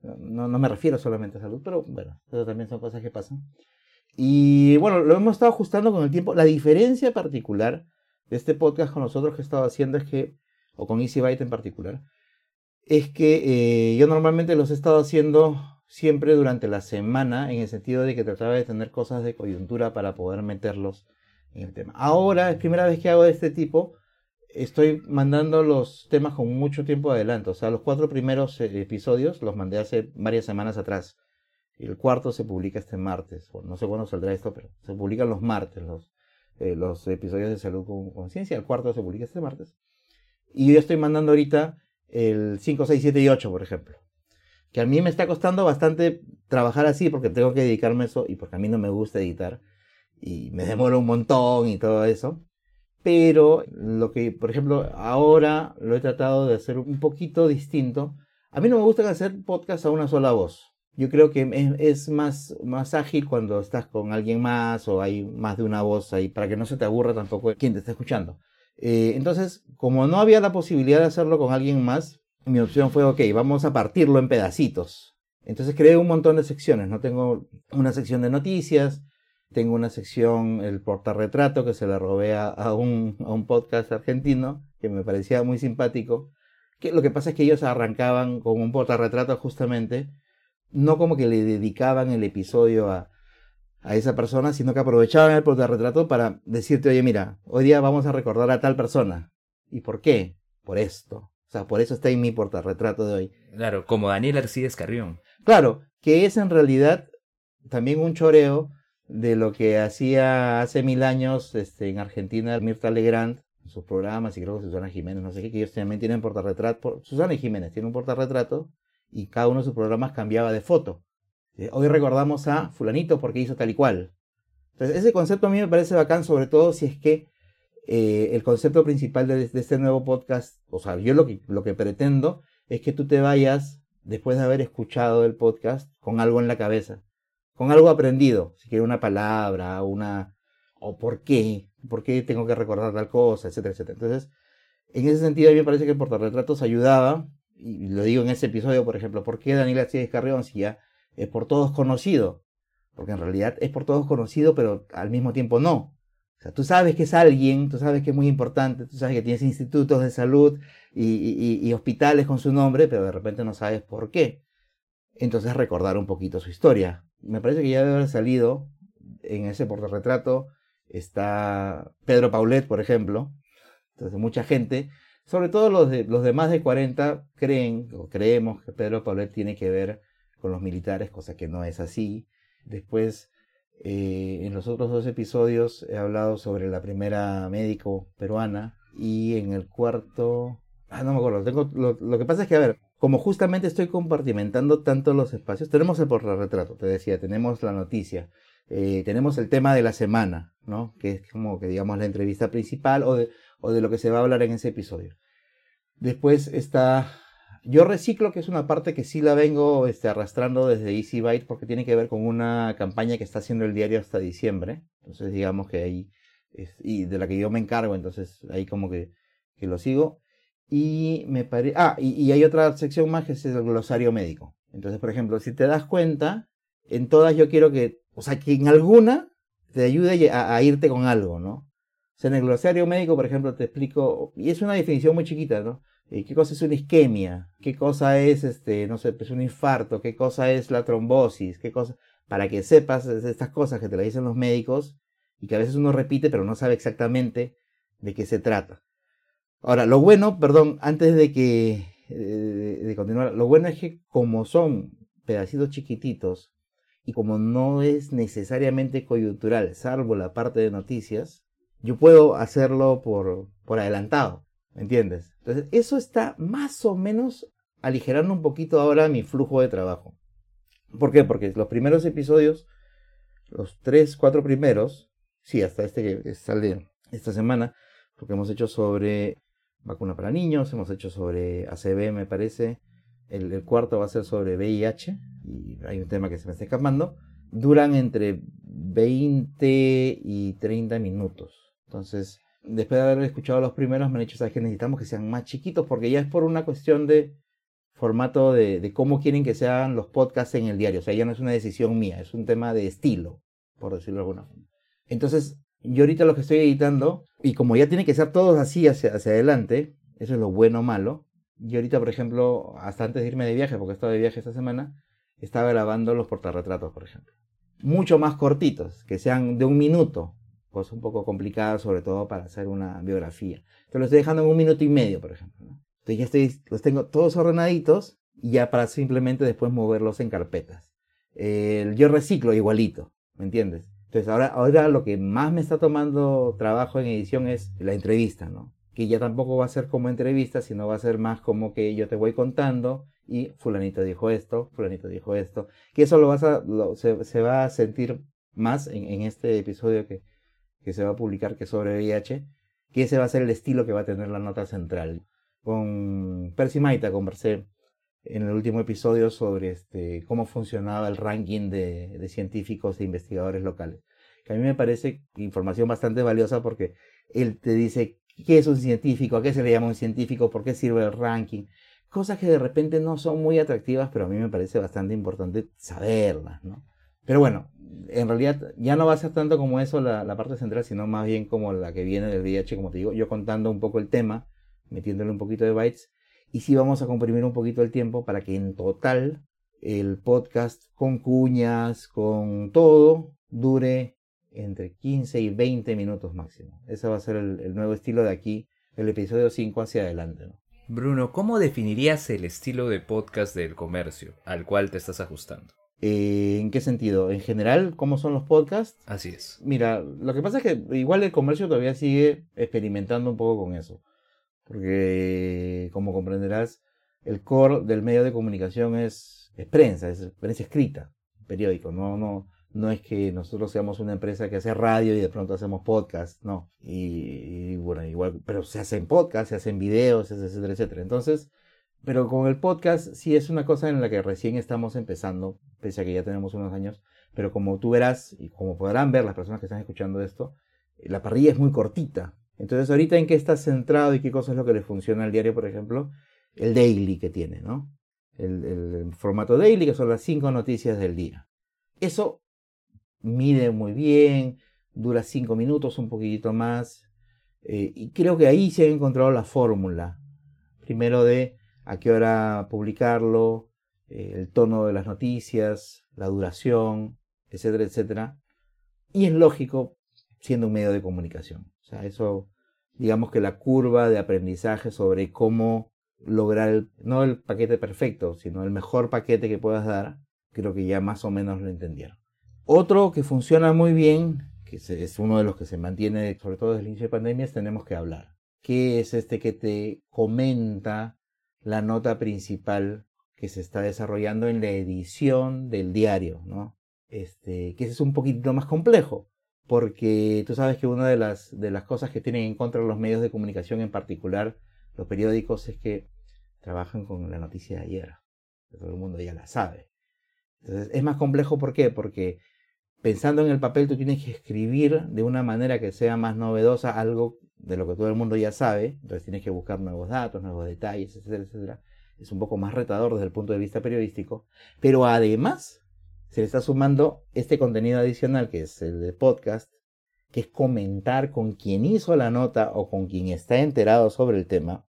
No, no me refiero solamente a salud, pero bueno, eso también son cosas que pasan. Y bueno, lo hemos estado ajustando con el tiempo. La diferencia particular de este podcast con nosotros que he estado haciendo es que, o con Easy Byte en particular, es que eh, yo normalmente los he estado haciendo siempre durante la semana, en el sentido de que trataba de tener cosas de coyuntura para poder meterlos en el tema. Ahora es primera vez que hago de este tipo, estoy mandando los temas con mucho tiempo adelanto. O sea, los cuatro primeros eh, episodios los mandé hace varias semanas atrás. El cuarto se publica este martes. no sé cuándo saldrá esto, pero se publican los martes los, eh, los episodios de Salud con Conciencia. El cuarto se publica este martes. Y yo estoy mandando ahorita el 5, 6, 7 y 8, por ejemplo. Que a mí me está costando bastante trabajar así porque tengo que dedicarme a eso y porque a mí no me gusta editar. Y me demoro un montón y todo eso. Pero lo que, por ejemplo, ahora lo he tratado de hacer un poquito distinto. A mí no me gusta hacer podcast a una sola voz. Yo creo que es, más, más ágil cuando estás con alguien más o hay más de una voz ahí para que no se te aburra tampoco quien te está escuchando. Eh, entonces, como no había la posibilidad de hacerlo con alguien más, mi opción fue, ok, vamos a partirlo en pedacitos. Entonces creé un montón de secciones, ¿no? Tengo una sección de noticias, tengo una sección, el portarretrato, que se la robé a, un, a un podcast argentino, que me parecía muy simpático. Que lo que pasa es que ellos arrancaban con un portarretrato justamente, no como que le dedicaban el episodio a, a esa persona, sino que aprovechaban el portarretrato para decirte, oye, mira, hoy día vamos a recordar a tal persona. ¿Y por qué? Por esto. O sea, por eso está en mi portarretrato de hoy. Claro, como Daniel Arcides Carrión. Claro, que es en realidad también un choreo de lo que hacía hace mil años este, en Argentina Mirta Legrand, sus programas, y creo que Susana Jiménez, no sé qué, que ellos también tienen portarretrato. Susana Jiménez tiene un portarretrato y cada uno de sus programas cambiaba de foto. Eh, hoy recordamos a fulanito porque hizo tal y cual. Entonces, ese concepto a mí me parece bacán, sobre todo si es que eh, el concepto principal de, este nuevo podcast, o sea, yo lo que, lo que pretendo es que tú te vayas, después de haber escuchado el podcast, con algo en la cabeza, con algo aprendido, si quieres una palabra, una... o por qué, por qué tengo que recordar tal cosa, etcétera, etcétera. Entonces, en ese sentido a mí me parece que el portarretratos ayudaba, y lo digo en ese episodio, por ejemplo, ¿por qué Daniel García Carrión es por todos conocido, porque en realidad es por todos conocido, pero al mismo tiempo no. O sea, tú sabes que es alguien, tú sabes que es muy importante, tú sabes que tienes institutos de salud y, hospitales con su nombre, pero de repente no sabes por qué. Entonces recordar un poquito su historia. Me parece que ya debe haber salido en ese portarretrato. Está Pedro Paulet, por ejemplo. Entonces mucha gente, sobre todo los de, los de más de 40, creen o creemos que Pedro Paulet tiene que ver con los militares, cosa que no es así. Después, eh, en los otros dos episodios he hablado sobre la primera médico peruana y en el cuarto... Ah, no me acuerdo. Tengo, lo, que pasa es que, a ver, como justamente estoy compartimentando tanto los espacios, tenemos el retrato, te decía, tenemos la noticia, eh, tenemos el tema de la semana, ¿no? Que es como que digamos la entrevista principal o de, lo que se va a hablar en ese episodio. Después está yo reciclo, que es una parte que sí la vengo este, arrastrando desde Easy Byte porque tiene que ver con una campaña que está haciendo el diario hasta diciembre. Entonces, digamos que ahí, y de la que yo me encargo, entonces ahí como que lo sigo. Y me parece. Ah, y, hay otra sección más que es el glosario médico. Entonces, por ejemplo, si te das cuenta, en todas yo quiero que, o sea, que en alguna te ayude a, a irte con algo, ¿no? O sea, en el glosario médico, por ejemplo, te explico, y es una definición muy chiquita, ¿no? eh, qué cosa es una isquemia, qué cosa es, este, no sé, pues un infarto, qué cosa es la trombosis, qué cosa, para que sepas estas cosas que te las dicen los médicos y que a veces uno repite pero no sabe exactamente de qué se trata. Ahora, lo bueno, perdón, antes de que eh, de continuar, lo bueno es que como son pedacitos chiquititos y como no es necesariamente coyuntural, salvo la parte de noticias, yo puedo hacerlo por, por adelantado, ¿me entiendes? Entonces, eso está más o menos aligerando un poquito ahora mi flujo de trabajo. ¿Por qué? Porque los primeros episodios, los tres, cuatro primeros, sí, hasta este que sale esta semana, porque hemos hecho sobre vacuna para niños, hemos hecho sobre ACB, me parece, el, cuarto va a ser sobre VIH, y hay un tema que se me está escapando, duran entre 20 y 30 minutos. Entonces, después de haber escuchado los primeros, me han dicho, ¿sabes que Necesitamos que sean más chiquitos, porque ya es por una cuestión de formato de, cómo quieren que sean los podcasts en el diario. O sea, ya no es una decisión mía, es un tema de estilo, por decirlo de alguna forma. Entonces, yo ahorita lo que estoy editando, y como ya tiene que ser todos así hacia, adelante, eso es lo bueno o malo. Yo ahorita, por ejemplo, hasta antes de irme de viaje, porque estaba de viaje esta semana, estaba grabando los portarretratos, por ejemplo. Mucho más cortitos, que sean de un minuto, cosa un poco complicada, sobre todo para hacer una biografía. Te lo estoy dejando en un minuto y medio, por ejemplo. Entonces ya estoy, los tengo todos ordenaditos y ya para simplemente después moverlos en carpetas. yo reciclo igualito, ¿me entiendes? Entonces ahora, ahora lo que más me está tomando trabajo en edición es la entrevista, ¿no? Que ya tampoco va a ser como entrevista, sino va a ser más como que yo te voy contando y fulanito dijo esto, fulanito dijo esto. Que eso lo vas a, se, va a sentir más en, este episodio que, que se va a publicar que es sobre VIH, que ese va a ser el estilo que va a tener la nota central con Percy Maita conversé en el último episodio sobre este, cómo funcionaba el ranking de, científicos e investigadores locales. Que a mí me parece información bastante valiosa porque él te dice qué es un científico, a qué se le llama un científico, por qué sirve el ranking. Cosas que de repente no son muy atractivas, pero a mí me parece bastante importante saberlas, ¿no? Pero bueno, en realidad ya no va a ser tanto como eso la, parte central, sino más bien como la que viene del VIH, como te digo, yo contando un poco el tema metiéndole un poquito de bytes. Y sí vamos a comprimir un poquito el tiempo para que en total el podcast con cuñas, con todo, dure entre 15 y 20 minutos máximo. Ese va a ser el, nuevo estilo de aquí, el episodio 5 hacia adelante. Bruno, ¿cómo definirías el estilo de podcast del comercio al cual te estás ajustando? Eh, ¿En qué sentido? ¿En general cómo son los podcasts? Así es. Mira, lo que pasa es que igual el comercio todavía sigue experimentando un poco con eso porque como comprenderás, el core del medio de comunicación es, prensa, es prensa escrita, periódico, no, no, no es que nosotros seamos una empresa que hace radio y de pronto hacemos podcast, no. Y, bueno, igual, pero se hacen podcasts, se hacen videos, etcétera, etcétera. Entonces, pero con el podcast sí es una cosa en la que recién estamos empezando, pese a que ya tenemos unos años, pero como tú verás y como podrán ver las personas que están escuchando esto, la parrilla es muy cortita. Entonces, ahorita en qué está centrado y qué cosa es lo que le funciona al diario, por ejemplo, el daily que tiene, ¿no? El, formato daily, que son las cinco noticias del día. Eso mide muy bien, dura cinco minutos, un poquitito más, eh, y creo que ahí se ha encontrado la fórmula. Primero de a qué hora publicarlo, eh, el tono de las noticias, la duración, etcétera, etcétera. Y es lógico siendo un medio de comunicación. O sea, eso, digamos que la curva de aprendizaje sobre cómo lograr, no el paquete perfecto, sino el mejor paquete que puedas dar, creo que ya más o menos lo entendieron. Otro que funciona muy bien, que es uno de los que se mantiene, sobre todo desde el inicio de pandemia, es Tenemos que hablar. ¿Qué es este que te comenta la nota principal que se está desarrollando en la edición del diario, ¿no? Este, que es un poquito más complejo, porque tú sabes que una de las, de las cosas que tienen en contra los medios de comunicación, en particular los periódicos, es que trabajan con la noticia de ayer. Todo el mundo ya la sabe. Entonces, es más complejo, ¿por qué? Porque pensando en el papel, tú tienes que escribir de una manera que sea más novedosa algo de lo que todo el mundo ya sabe. Entonces, tienes que buscar nuevos datos, nuevos detalles, etcétera, etcétera. Es un poco más retador desde el punto de vista periodístico. Pero además, se le está sumando este contenido adicional que es el de podcast, que es comentar con quien hizo la nota o con quien está enterado sobre el tema.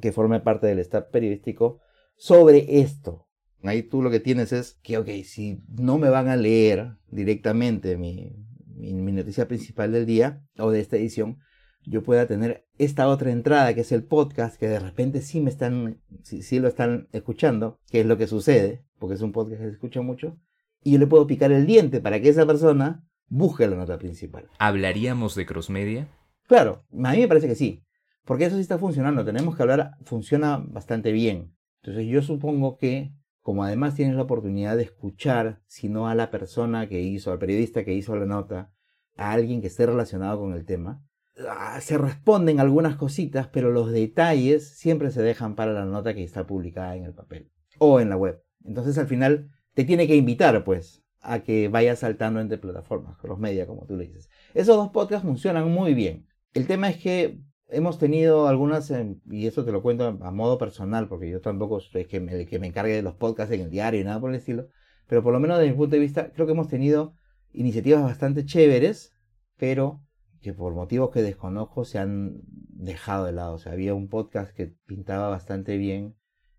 que forme parte del staff periodístico sobre esto. Ahí tú lo que tienes es que, ok, si no me van a leer directamente mi, mi, noticia principal del día o de esta edición, yo pueda tener esta otra entrada que es el podcast, que de repente sí me están, sí, lo están escuchando, que es lo que sucede, porque es un podcast que se escucha mucho, y yo le puedo picar el diente para que esa persona busque la nota principal. ¿Hablaríamos de crossmedia? Claro, a mí me parece que sí, porque eso sí está funcionando, tenemos que hablar, funciona bastante bien. Entonces yo supongo que como además tienes la oportunidad de escuchar, si no a la persona que hizo, al periodista que hizo la nota, a alguien que esté relacionado con el tema, ah, se responden algunas cositas, pero los detalles siempre se dejan para la nota que está publicada en el papel o en la web. Entonces al final te tiene que invitar, pues, a que vayas saltando entre plataformas, los media, como tú le dices. Esos dos podcasts funcionan muy bien. El tema es que hemos tenido algunas, y eso te lo cuento a, modo personal, porque yo tampoco soy que me, que me encargue de los podcasts en el diario y nada por el estilo, pero por lo menos desde mi punto de vista, creo que hemos tenido iniciativas bastante chéveres, pero que por motivos que desconozco se han dejado de lado. O sea, había un podcast que pintaba bastante bien,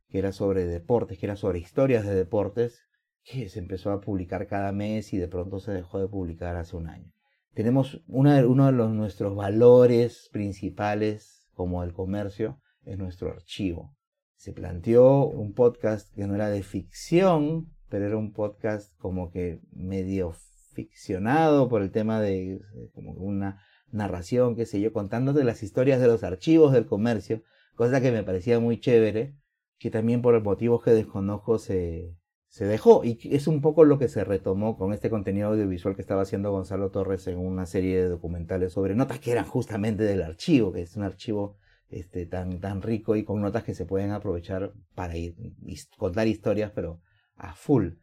que era sobre deportes, que era sobre historias de deportes, que se empezó a publicar cada mes y de pronto se dejó de publicar hace un año tenemos uno de los, nuestros valores principales como el comercio, es nuestro archivo. Se planteó un podcast que no era de ficción, pero era un podcast como que medio ficcionado por el tema de, como una narración, qué sé yo, contándote las historias de los archivos del comercio, cosa que me parecía muy chévere, que también por motivos que desconozco se, se dejó y es un poco lo que se retomó con este contenido audiovisual que estaba haciendo Gonzalo Torres en una serie de documentales sobre notas que eran justamente del archivo, que es un archivo este, tan, tan rico y con notas que se pueden aprovechar para ir, contar historias, pero a full.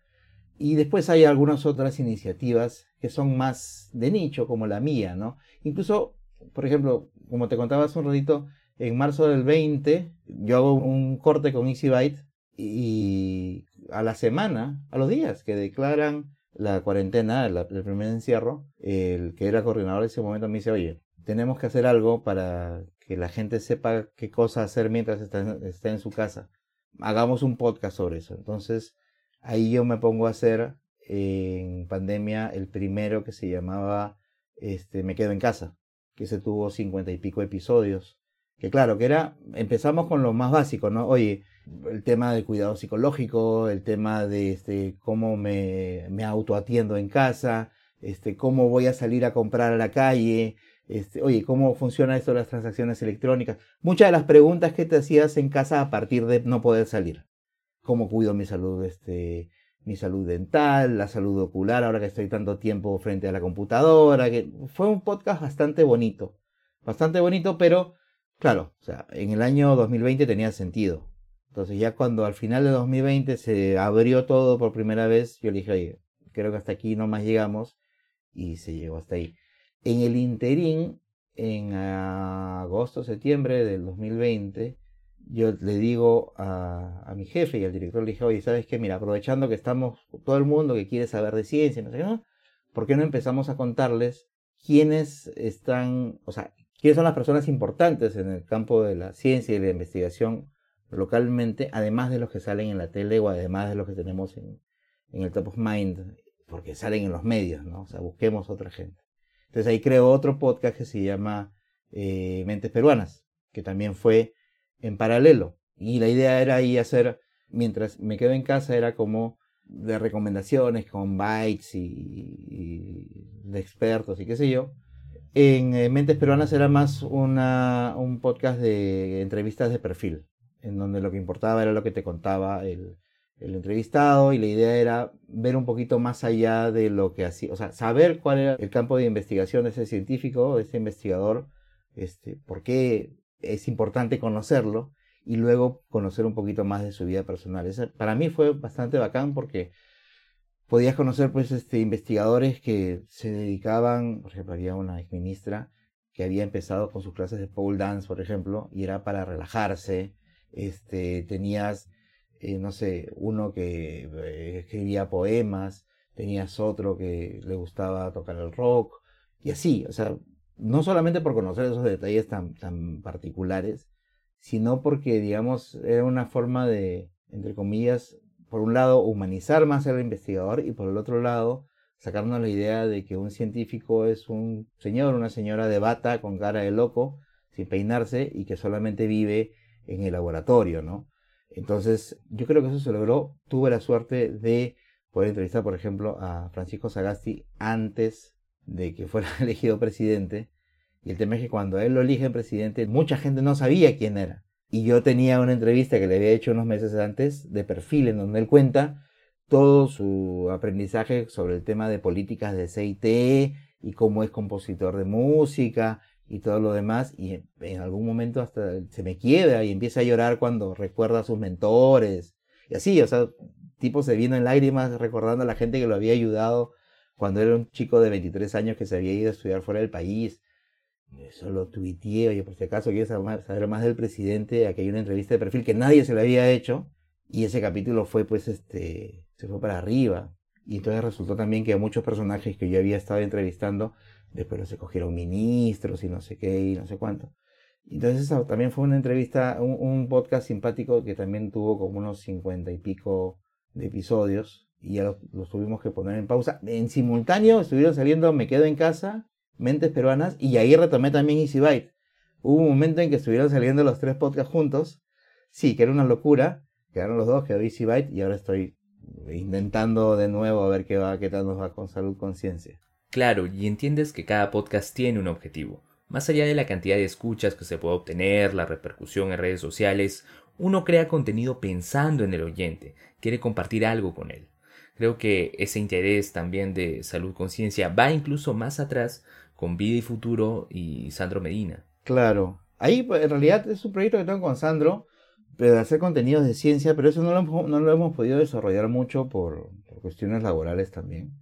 Y después hay algunas otras iniciativas que son más de nicho, como la mía, ¿no? Incluso, por ejemplo, como te contaba hace un ratito, en marzo del 20 yo hago un corte con EasyByte y a la semana, a los días que declaran la cuarentena, el primer encierro, el que era coordinador en ese momento me dice, oye, tenemos que hacer algo para que la gente sepa qué cosa hacer mientras está, está en su casa. Hagamos un podcast sobre eso. Entonces, ahí yo me pongo a hacer en pandemia el primero que se llamaba este, Me quedo en casa, que se tuvo cincuenta y pico episodios. Que claro, que era, empezamos con lo más básico, ¿no? Oye, el tema del cuidado psicológico, el tema de este, cómo me, me autoatiendo en casa, este, cómo voy a salir a comprar a la calle, este, oye, cómo funciona esto de las transacciones electrónicas. Muchas de las preguntas que te hacías en casa a partir de no poder salir. ¿Cómo cuido mi salud, este, mi salud dental, la salud ocular, ahora que estoy tanto tiempo frente a la computadora? Que fue un podcast bastante bonito. Bastante bonito, pero claro, o sea, en el año 2020 tenía sentido entonces ya cuando al final de 2020 se abrió todo por primera vez, yo le dije, oye, creo que hasta aquí no más llegamos y se llegó hasta ahí. En el interín, en agosto, septiembre del 2020, yo le digo a, mi jefe y al director, le dije, oye, ¿sabes qué? Mira, aprovechando que estamos, todo el mundo que quiere saber de ciencia, no sé ¿por qué no empezamos a contarles quiénes están, o sea, quiénes son las personas importantes en el campo de la ciencia y de la investigación localmente, además de los que salen en la tele o además de los que tenemos en, el top of mind, porque salen en los medios, ¿no? O sea, busquemos otra gente. Entonces ahí creo otro podcast que se llama eh, Mentes Peruanas, que también fue en paralelo. Y la idea era ahí hacer, mientras me quedo en casa, era como de recomendaciones con bytes y, de expertos y qué sé yo. En eh, Mentes Peruanas era más una, un podcast de entrevistas de perfil en donde lo que importaba era lo que te contaba el, entrevistado y la idea era ver un poquito más allá de lo que hacía, o sea, saber cuál era el campo de investigación de ese científico, de ese investigador, este, por qué es importante conocerlo y luego conocer un poquito más de su vida personal. para mí fue bastante bacán porque podías conocer pues este, investigadores que se dedicaban, por ejemplo, había una exministra que había empezado con sus clases de pole dance, por ejemplo, y era para relajarse, este, tenías, eh, no sé, uno que eh, escribía poemas, tenías otro que le gustaba tocar el rock, y así, o sea, no solamente por conocer esos detalles tan, tan particulares, sino porque, digamos, era una forma de, entre comillas, por un lado, humanizar más al investigador y por el otro lado, sacarnos la idea de que un científico es un señor, una señora de bata con cara de loco, sin peinarse y que solamente vive en el laboratorio, ¿no? Entonces, yo creo que eso se logró. Tuve la suerte de poder entrevistar, por ejemplo, a Francisco Sagasti antes de que fuera <laughs> elegido presidente. Y el tema es que cuando él lo eligen presidente, mucha gente no sabía quién era. Y yo tenía una entrevista que le había hecho unos meses antes de perfil en donde él cuenta todo su aprendizaje sobre el tema de políticas de CIT y cómo es compositor de música y todo lo demás. Y en algún momento hasta se me quiebra y empieza a llorar cuando recuerda a sus mentores. Y así, o sea, tipo se vino en lágrimas recordando a la gente que lo había ayudado cuando era un chico de 23 años que se había ido a estudiar fuera del país. Eso lo tuiteé, oye, por si acaso quieres saber más del presidente, aquí hay una entrevista de perfil que nadie se le había hecho. Y ese capítulo fue, pues, este, se fue para arriba. Y entonces resultó también que muchos personajes que yo había estado entrevistando, después se cogieron ministros y no sé qué y no sé cuánto. Entonces también fue una entrevista, un, podcast simpático que también tuvo como unos cincuenta y pico de episodios y ya los, tuvimos que poner en pausa. En simultáneo estuvieron saliendo Me Quedo en Casa, Mentes Peruanas y ahí retomé también Easy Byte. Hubo un momento en que estuvieron saliendo los tres podcasts juntos. Sí, que era una locura. Quedaron los dos, quedó Easy Byte y ahora estoy intentando de nuevo a ver qué va, qué tal nos va con salud conciencia. Claro, y entiendes que cada podcast tiene un objetivo. Más allá de la cantidad de escuchas que se puede obtener, la repercusión en redes sociales, uno crea contenido pensando en el oyente, quiere compartir algo con él. Creo que ese interés también de salud conciencia va incluso más atrás con Vida y Futuro y Sandro Medina. Claro, ahí pues, en realidad es un proyecto que tengo con Sandro, de hacer contenidos de ciencia, pero eso no lo, hemos podido desarrollar mucho por, cuestiones laborales también.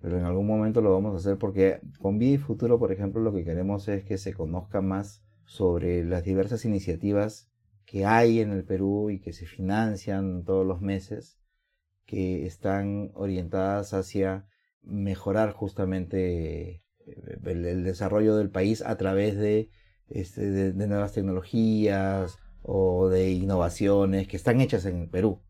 Pero en algún momento lo vamos a hacer porque con Vida y Futuro, por ejemplo, lo que queremos es que se conozca más sobre las diversas iniciativas que hay en el Perú y que se financian todos los meses, que están orientadas hacia mejorar justamente eh, el, desarrollo del país a través de, este, de nuevas tecnologías, o de innovaciones que están hechas en Perú.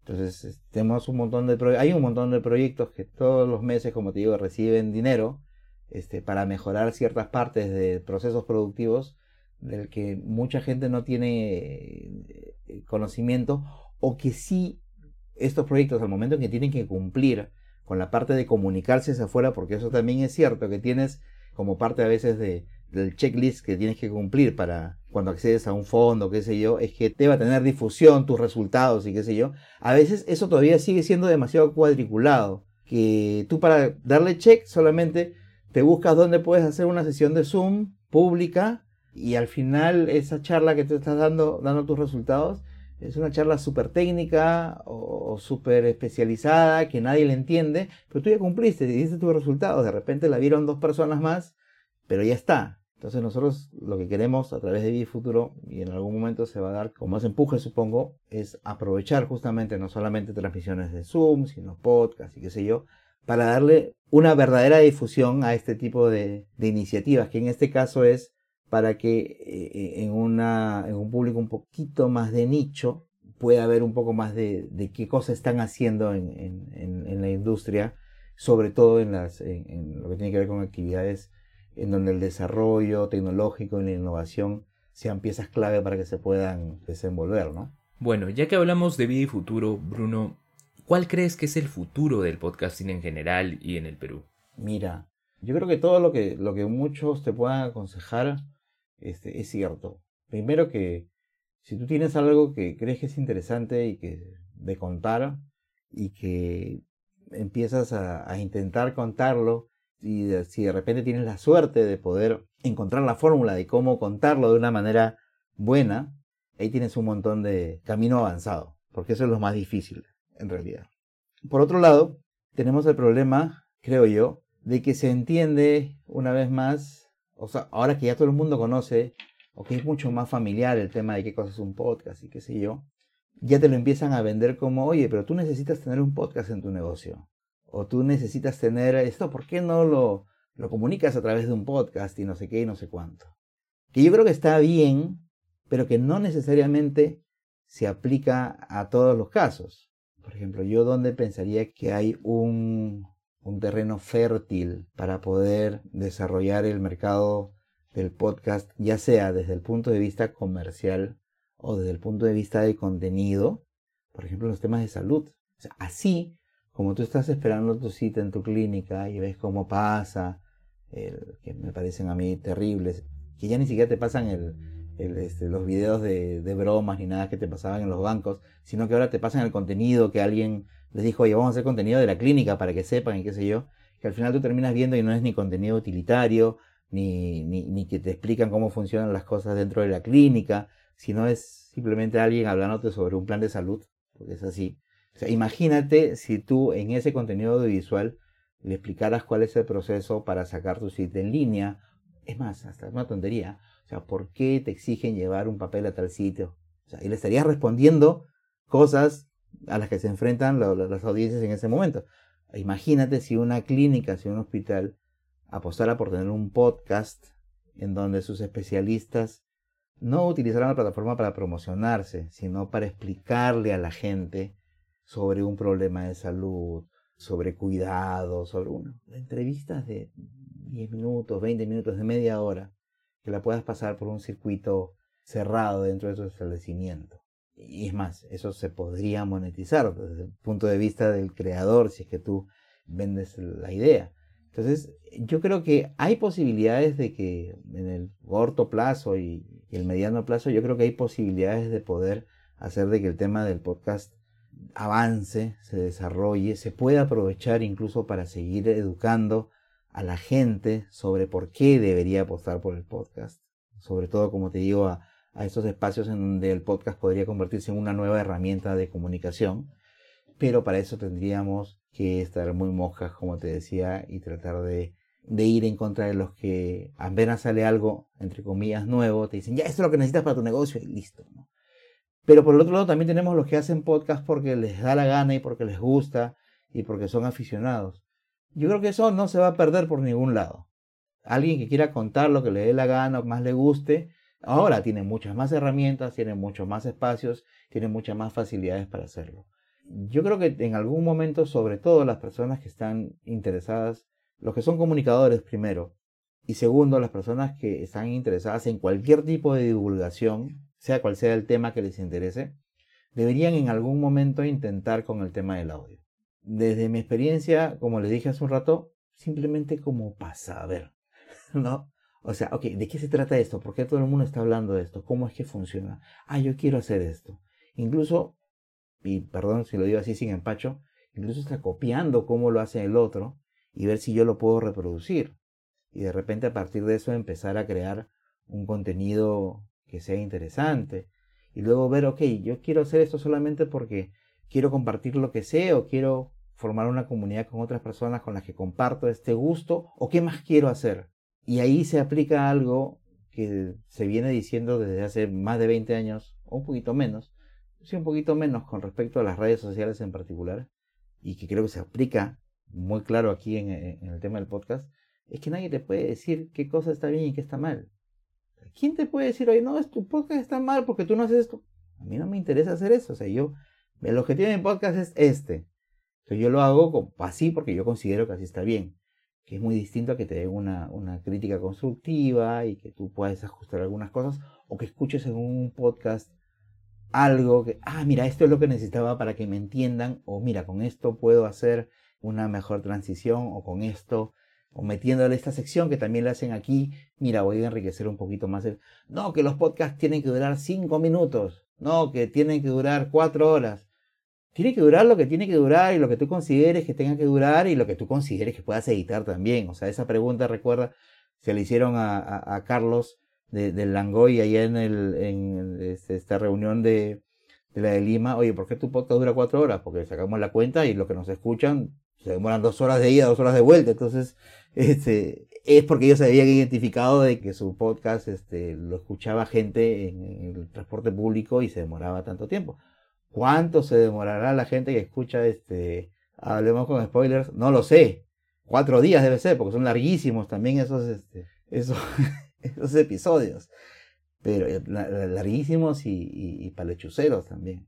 Entonces, tenemos un montón de hay un montón de proyectos que todos los meses, como te digo, reciben dinero este, para mejorar ciertas partes de procesos productivos del que mucha gente no tiene eh, conocimiento o que sí estos proyectos al momento en que tienen que cumplir con la parte de comunicarse hacia afuera, porque eso también es cierto, que tienes como parte a veces de, del checklist que tienes que cumplir para cuando accedes a un fondo, qué sé yo, es que te va a tener difusión tus resultados y qué sé yo. A veces eso todavía sigue siendo demasiado cuadriculado, que tú para darle check solamente te buscas dónde puedes hacer una sesión de Zoom pública y al final esa charla que te estás dando, dando tus resultados, es una charla súper técnica o súper especializada que nadie le entiende, pero tú ya cumpliste y diste tus resultados, de repente la vieron dos personas más pero ya está. Entonces nosotros lo que queremos a través de Futuro, y en algún momento se va a dar como más empuje supongo, es aprovechar justamente no solamente transmisiones de Zoom, sino podcast y qué sé yo, para darle una verdadera difusión a este tipo de, iniciativas, que en este caso es para que eh, en, una, en un público un poquito más de nicho pueda haber un poco más de, qué cosas están haciendo en, la industria, sobre todo en, las, en lo que tiene que ver con actividades en donde el desarrollo tecnológico y la innovación sean piezas clave para que se puedan desenvolver, ¿no? Bueno, ya que hablamos de vida y futuro, Bruno, ¿cuál crees que es el futuro del podcasting en general y en el Perú? Mira, yo creo que todo lo que, lo que muchos te puedan aconsejar este, es cierto. Primero que si tú tienes algo que crees que es interesante y que de contar y que empiezas a intentar contarlo y si de repente tienes la suerte de poder encontrar la fórmula de cómo contarlo de una manera buena, ahí tienes un montón de camino avanzado, porque eso es lo más difícil en realidad. Por otro lado, tenemos el problema, creo yo, de que se entiende una vez más, o sea, ahora que ya todo el mundo conoce, o que es mucho más familiar el tema de qué cosa es un podcast y qué sé yo, ya te lo empiezan a vender como, oye, pero tú necesitas tener un podcast en tu negocio o tú necesitas tener esto, ¿por qué no lo, lo comunicas a través de un podcast y no sé qué y no sé cuánto? Que yo creo que está bien, pero que no necesariamente se aplica a todos los casos. Por ejemplo, yo donde pensaría que hay un, un terreno fértil para poder desarrollar el mercado del podcast, ya sea desde el punto de vista comercial o desde el punto de vista de contenido, por ejemplo, los temas de salud. así como tú estás esperando tu cita en tu clínica y ves cómo pasa, que me parecen a mí terribles, que ya ni siquiera te pasan el, este, los videos de, de, bromas ni nada que te pasaban en los bancos, sino que ahora te pasan el contenido que alguien les dijo, oye, vamos a hacer contenido de la clínica para que sepan y qué sé yo, que al final tú terminas viendo y no es ni contenido utilitario, ni, ni, que te explican cómo funcionan las cosas dentro de la clínica, sino es simplemente alguien hablándote sobre un plan de salud, porque es así. O sea, imagínate si tú en ese contenido audiovisual le explicaras cuál es el proceso para sacar tu sitio en línea. Es más, hasta es una tontería. O sea, ¿por qué te exigen llevar un papel a tal sitio? O sea, y le estarías respondiendo cosas a las que se enfrentan las audiencias en ese momento. Imagínate si una clínica, si un hospital apostara por tener un podcast en donde sus especialistas no utilizaran la plataforma para promocionarse, sino para explicarle a la gente sobre un problema de salud, sobre cuidado, sobre una, entrevistas de 10 minutos, 20 minutos, de media hora, que la puedas pasar por un circuito cerrado dentro de tu establecimiento. Y es más, eso se podría monetizar desde el punto de vista del creador, si es que tú vendes la idea. Entonces, yo creo que hay posibilidades de que en el corto plazo y, el mediano plazo, yo creo que hay posibilidades de poder hacer de que el tema del podcast avance, se desarrolle, se pueda aprovechar incluso para seguir educando a la gente sobre por qué debería apostar por el podcast. Sobre todo, como te digo, a, estos espacios en donde el podcast podría convertirse en una nueva herramienta de comunicación. Pero para eso tendríamos que estar muy mojas, como te decía, y tratar de, de ir en contra de los que apenas sale algo, entre comillas, nuevo, te dicen, ya, esto es lo que necesitas para tu negocio y listo. Pero por el otro lado también tenemos los que hacen podcast porque les da la gana y porque les gusta y porque son aficionados. Yo creo que eso no se va a perder por ningún lado. Alguien que quiera contar lo que le dé la gana o más le guste, ahora tiene muchas más herramientas, tiene muchos más espacios, tiene muchas más facilidades para hacerlo. Yo creo que en algún momento, sobre todo las personas que están interesadas, los que son comunicadores primero, y segundo, las personas que están interesadas en cualquier tipo de divulgación, sea cual sea el tema que les interese, deberían en algún momento intentar con el tema del audio desde mi experiencia, como les dije hace un rato, simplemente como pasa, a ver, <laughs> ¿no? O sea, ok, ¿de qué se trata esto? ¿Por qué todo el mundo está hablando de esto? ¿Cómo es que funciona? Ah, yo quiero hacer esto. Incluso, y perdón si lo digo así sin empacho, incluso está copiando cómo lo hace el otro y ver si yo lo puedo reproducir. Y de repente a partir de eso empezar a crear un contenido que sea interesante. Y luego ver, ok, yo quiero hacer esto solamente porque quiero compartir lo que sé o quiero formar una comunidad con otras personas con las que comparto este gusto o qué más quiero hacer. Y ahí se aplica algo que se viene diciendo desde hace más de 20 años, o un poquito menos, sí, un poquito menos con respecto a las redes sociales en particular, y que creo que se aplica muy claro aquí en, el tema del podcast, es que nadie te puede decir qué cosa está bien y qué está mal. ¿Quién te puede decir, oye, no, tu podcast está mal porque tú no haces esto? A mí no me interesa hacer eso. O sea, yo, el objetivo de mi podcast es este. Entonces yo lo hago así porque yo considero que así está bien, que es muy distinto a que te den una, una crítica constructiva y que tú puedas ajustar algunas cosas o que escuches en un podcast algo que, ah, mira, esto es lo que necesitaba para que me entiendan o mira, con esto puedo hacer una mejor transición o con esto o metiéndole esta sección que también le hacen aquí, mira, voy a enriquecer un poquito más. El... No, que los podcasts tienen que durar cinco minutos, no, que tienen que durar cuatro horas tiene que durar lo que tiene que durar y lo que tú consideres que tenga que durar y lo que tú consideres que puedas editar también. O sea, esa pregunta, recuerda, se le hicieron a, Carlos de, del Langoy allá en, el, en este, esta reunión de, de, la de Lima. Oye, ¿por qué tu podcast dura cuatro horas? Porque sacamos la cuenta y lo que nos escuchan se demoran dos horas de ida, dos horas de vuelta. Entonces, este, es porque ellos se habían identificado de que su podcast este, lo escuchaba gente en el transporte público y se demoraba tanto tiempo. ¿Cuánto se demorará la gente que escucha este? Hablemos con spoilers. No lo sé. Cuatro días debe ser, porque son larguísimos también esos, este, esos, <laughs> esos episodios. pero larguísimos y, y, palechuceros también.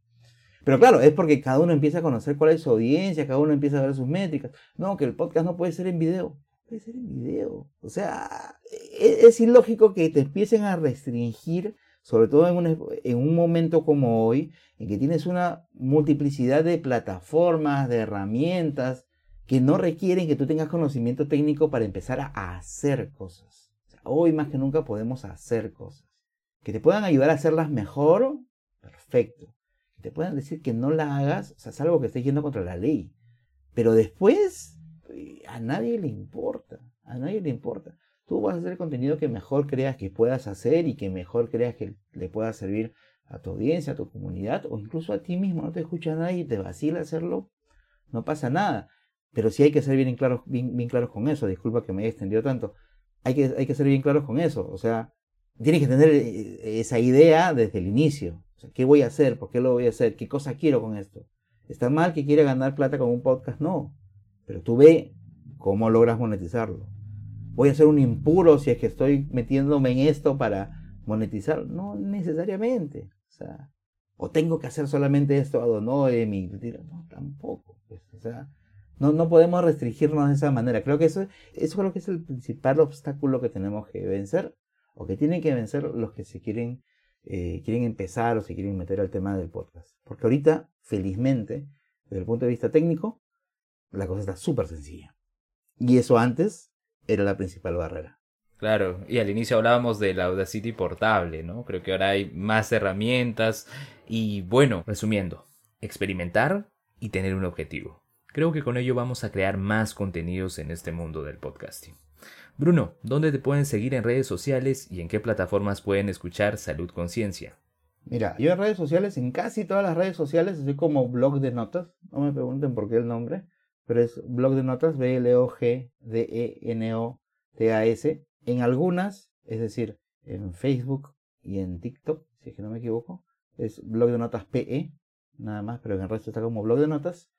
Pero claro, es porque cada uno empieza a conocer cuál es su audiencia, cada uno empieza a ver sus métricas. No, que el podcast no puede ser en video. Puede ser en video. O sea, es, es ilógico que te empiecen a restringir, sobre todo en un, en un momento como hoy, en que tienes una multiplicidad de plataformas, de herramientas, que no requieren que tú tengas conocimiento técnico para empezar a hacer cosas. hoy más que nunca podemos hacer cosas. Que te puedan ayudar a hacerlas mejor, perfecto. Que te puedan decir que no la hagas, o sea, es algo que estés yendo contra la ley. Pero después, eh, a nadie le importa. A nadie le importa. Tú vas a hacer el contenido que mejor creas que puedas hacer y que mejor creas que le pueda servir a tu audiencia, a tu comunidad o incluso a ti mismo. No te escucha nadie y te vacila hacerlo. No pasa nada. Pero sí hay que ser bien claros, bien, bien claros con eso. Disculpa que me haya extendido tanto. Hay que, hay que ser bien claros con eso. O sea, tienes que tener eh, esa idea desde el inicio. O sea, ¿qué voy a hacer? ¿Por qué lo voy a hacer? ¿Qué cosa quiero con esto? ¿Está mal que quiera ganar plata con un podcast? No. Pero tú ve cómo logras monetizarlo. ¿Voy a ser un impuro si es que estoy metiéndome en esto para monetizar? No necesariamente. O sea, o tengo que hacer solamente esto a de mi... No, tampoco. Pues, o sea, no, no podemos restringirnos de esa manera. Creo que eso, eso creo que es el principal obstáculo que tenemos que vencer o que tienen que vencer los que se quieren, eh, quieren empezar o se quieren meter al tema del podcast. Porque ahorita, felizmente, desde el punto de vista técnico, la cosa está súper sencilla. Y eso antes era la principal barrera. Claro, y al inicio hablábamos de la Audacity portable, ¿no? Creo que ahora hay más herramientas y bueno, resumiendo, experimentar y tener un objetivo. Creo que con ello vamos a crear más contenidos en este mundo del podcasting. Bruno, ¿dónde te pueden seguir en redes sociales y en qué plataformas pueden escuchar Salud Conciencia? Mira, yo en redes sociales, en casi todas las redes sociales, estoy como blog de notas. No me pregunten por qué el nombre, pero es blog de notas, B-L-O-G-D-E-N-O-T-A-S. En algunas, es decir, en Facebook y en TikTok, si es que no me equivoco, es blog de notas PE, nada más, pero en el resto está como blog de notas.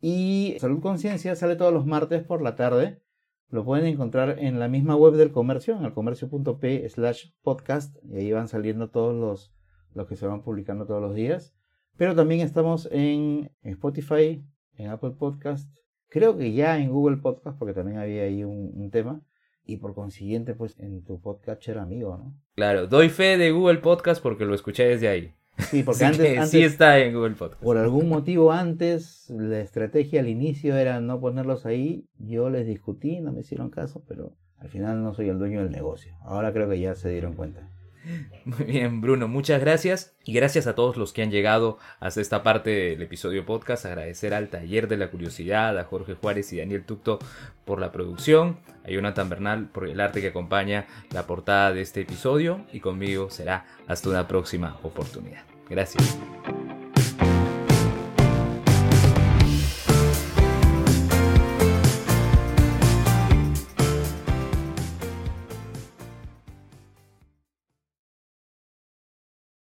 Y Salud Conciencia sale todos los martes por la tarde. Lo pueden encontrar en la misma web del comercio, en el comercio.p slash podcast. Y ahí van saliendo todos los, los que se van publicando todos los días. Pero también estamos en, Spotify, en Apple Podcast. Creo que ya en Google Podcast, porque también había ahí un, un tema y por consiguiente pues en tu podcatcher amigo, ¿no? Claro, doy fe de Google Podcast porque lo escuché desde ahí. Sí, porque <laughs> antes, sí está en Google Podcast. Por algún motivo antes, la estrategia al inicio era no ponerlos ahí. Yo les discutí, no me hicieron caso, pero al final no soy el dueño del negocio. Ahora creo que ya se dieron cuenta. Muy bien, Bruno, muchas gracias. Y gracias a todos los que han llegado hasta esta parte del episodio podcast. Agradecer al Taller de la Curiosidad, a Jorge Juárez y Daniel Tucto por la producción, a Jonathan Bernal por el arte que acompaña la portada de este episodio. Y conmigo será hasta una próxima oportunidad. Gracias.